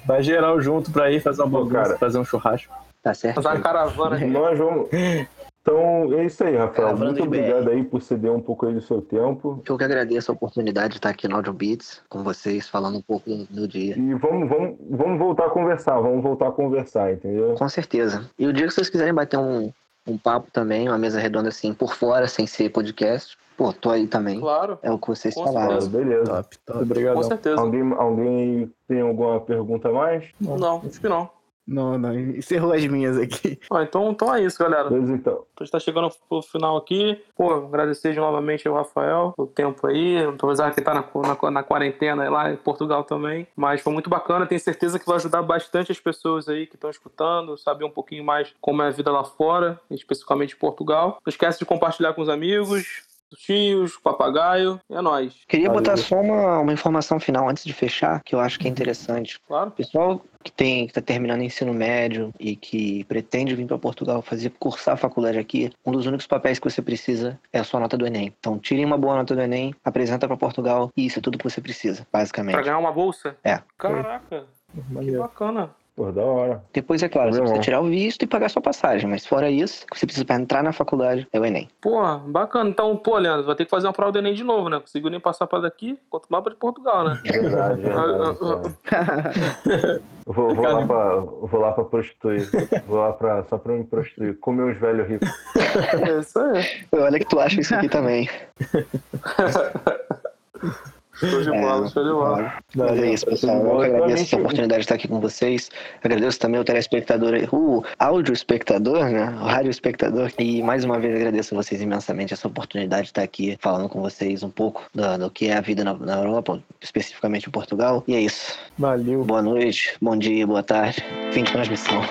Vai geral junto pra ir fazer uma cara, fazer um churrasco. Tá certo. Fazer uma caravana. Nós vamos. Então, é isso aí, Rafael. Muito obrigado aí por ceder um pouco aí do seu tempo. Eu que agradeço a oportunidade de estar aqui no Audio Beats com vocês, falando um pouco do dia. E vamos, vamos, vamos voltar a conversar, vamos voltar a conversar, entendeu? Com certeza. E o dia que vocês quiserem bater um, um papo também, uma mesa redonda assim, por fora, sem ser podcast, pô, tô aí também. Claro. É o que vocês Com falaram. certeza. Beleza. Top, top. Obrigado. Com certeza. Alguém, alguém tem alguma pergunta a mais? Não, acho que não. Não, não, encerrou as minhas aqui. Ah, então, então é isso, galera. Beleza, então. A gente tá chegando pro final aqui. Pô, agradecer novamente ao Rafael o tempo aí. Apesar que tá na, na, na quarentena lá em Portugal também. Mas foi muito bacana. Tenho certeza que vai ajudar bastante as pessoas aí que estão escutando, saber um pouquinho mais como é a vida lá fora, especificamente em Portugal. Não esquece de compartilhar com os amigos, os tios, papagaio. E é nóis. Queria Valeu. botar só uma, uma informação final antes de fechar, que eu acho que é interessante. Claro. Pessoal que tem que está terminando ensino médio e que pretende vir para Portugal fazer cursar a faculdade aqui, um dos únicos papéis que você precisa é a sua nota do Enem. Então, tirem uma boa nota do Enem, apresenta para Portugal e isso é tudo que você precisa, basicamente. Pra ganhar uma bolsa? É. Caraca, que bacana. Pô, da hora. Depois, é claro, você precisa tirar o visto e pagar sua passagem, mas fora isso, o que você precisa para entrar na faculdade é o Enem. Pô, bacana. Então, pô, Leandro, vai ter que fazer uma prova do Enem de novo, né? Conseguiu nem passar pra daqui, quanto mais pra de Portugal, né? Verdade, verdade. cara. Eu vou, vou lá pra, vou lá pra prostituir. Vou lá pra, só pra me prostituir. Comer uns velhos ricos. É isso aí. Olha que tu acha isso aqui também. Show de bola, show de bola. Mas é isso, pessoal. Eu agradeço essa oportunidade de estar aqui com vocês. Agradeço também o telespectador, o áudio espectador, né? O rádio espectador. E mais uma vez agradeço a vocês imensamente essa oportunidade de estar aqui falando com vocês um pouco do, do que é a vida na, na Europa, especificamente em Portugal. E é isso. Valeu. Boa noite, bom dia, boa tarde. Fim de transmissão.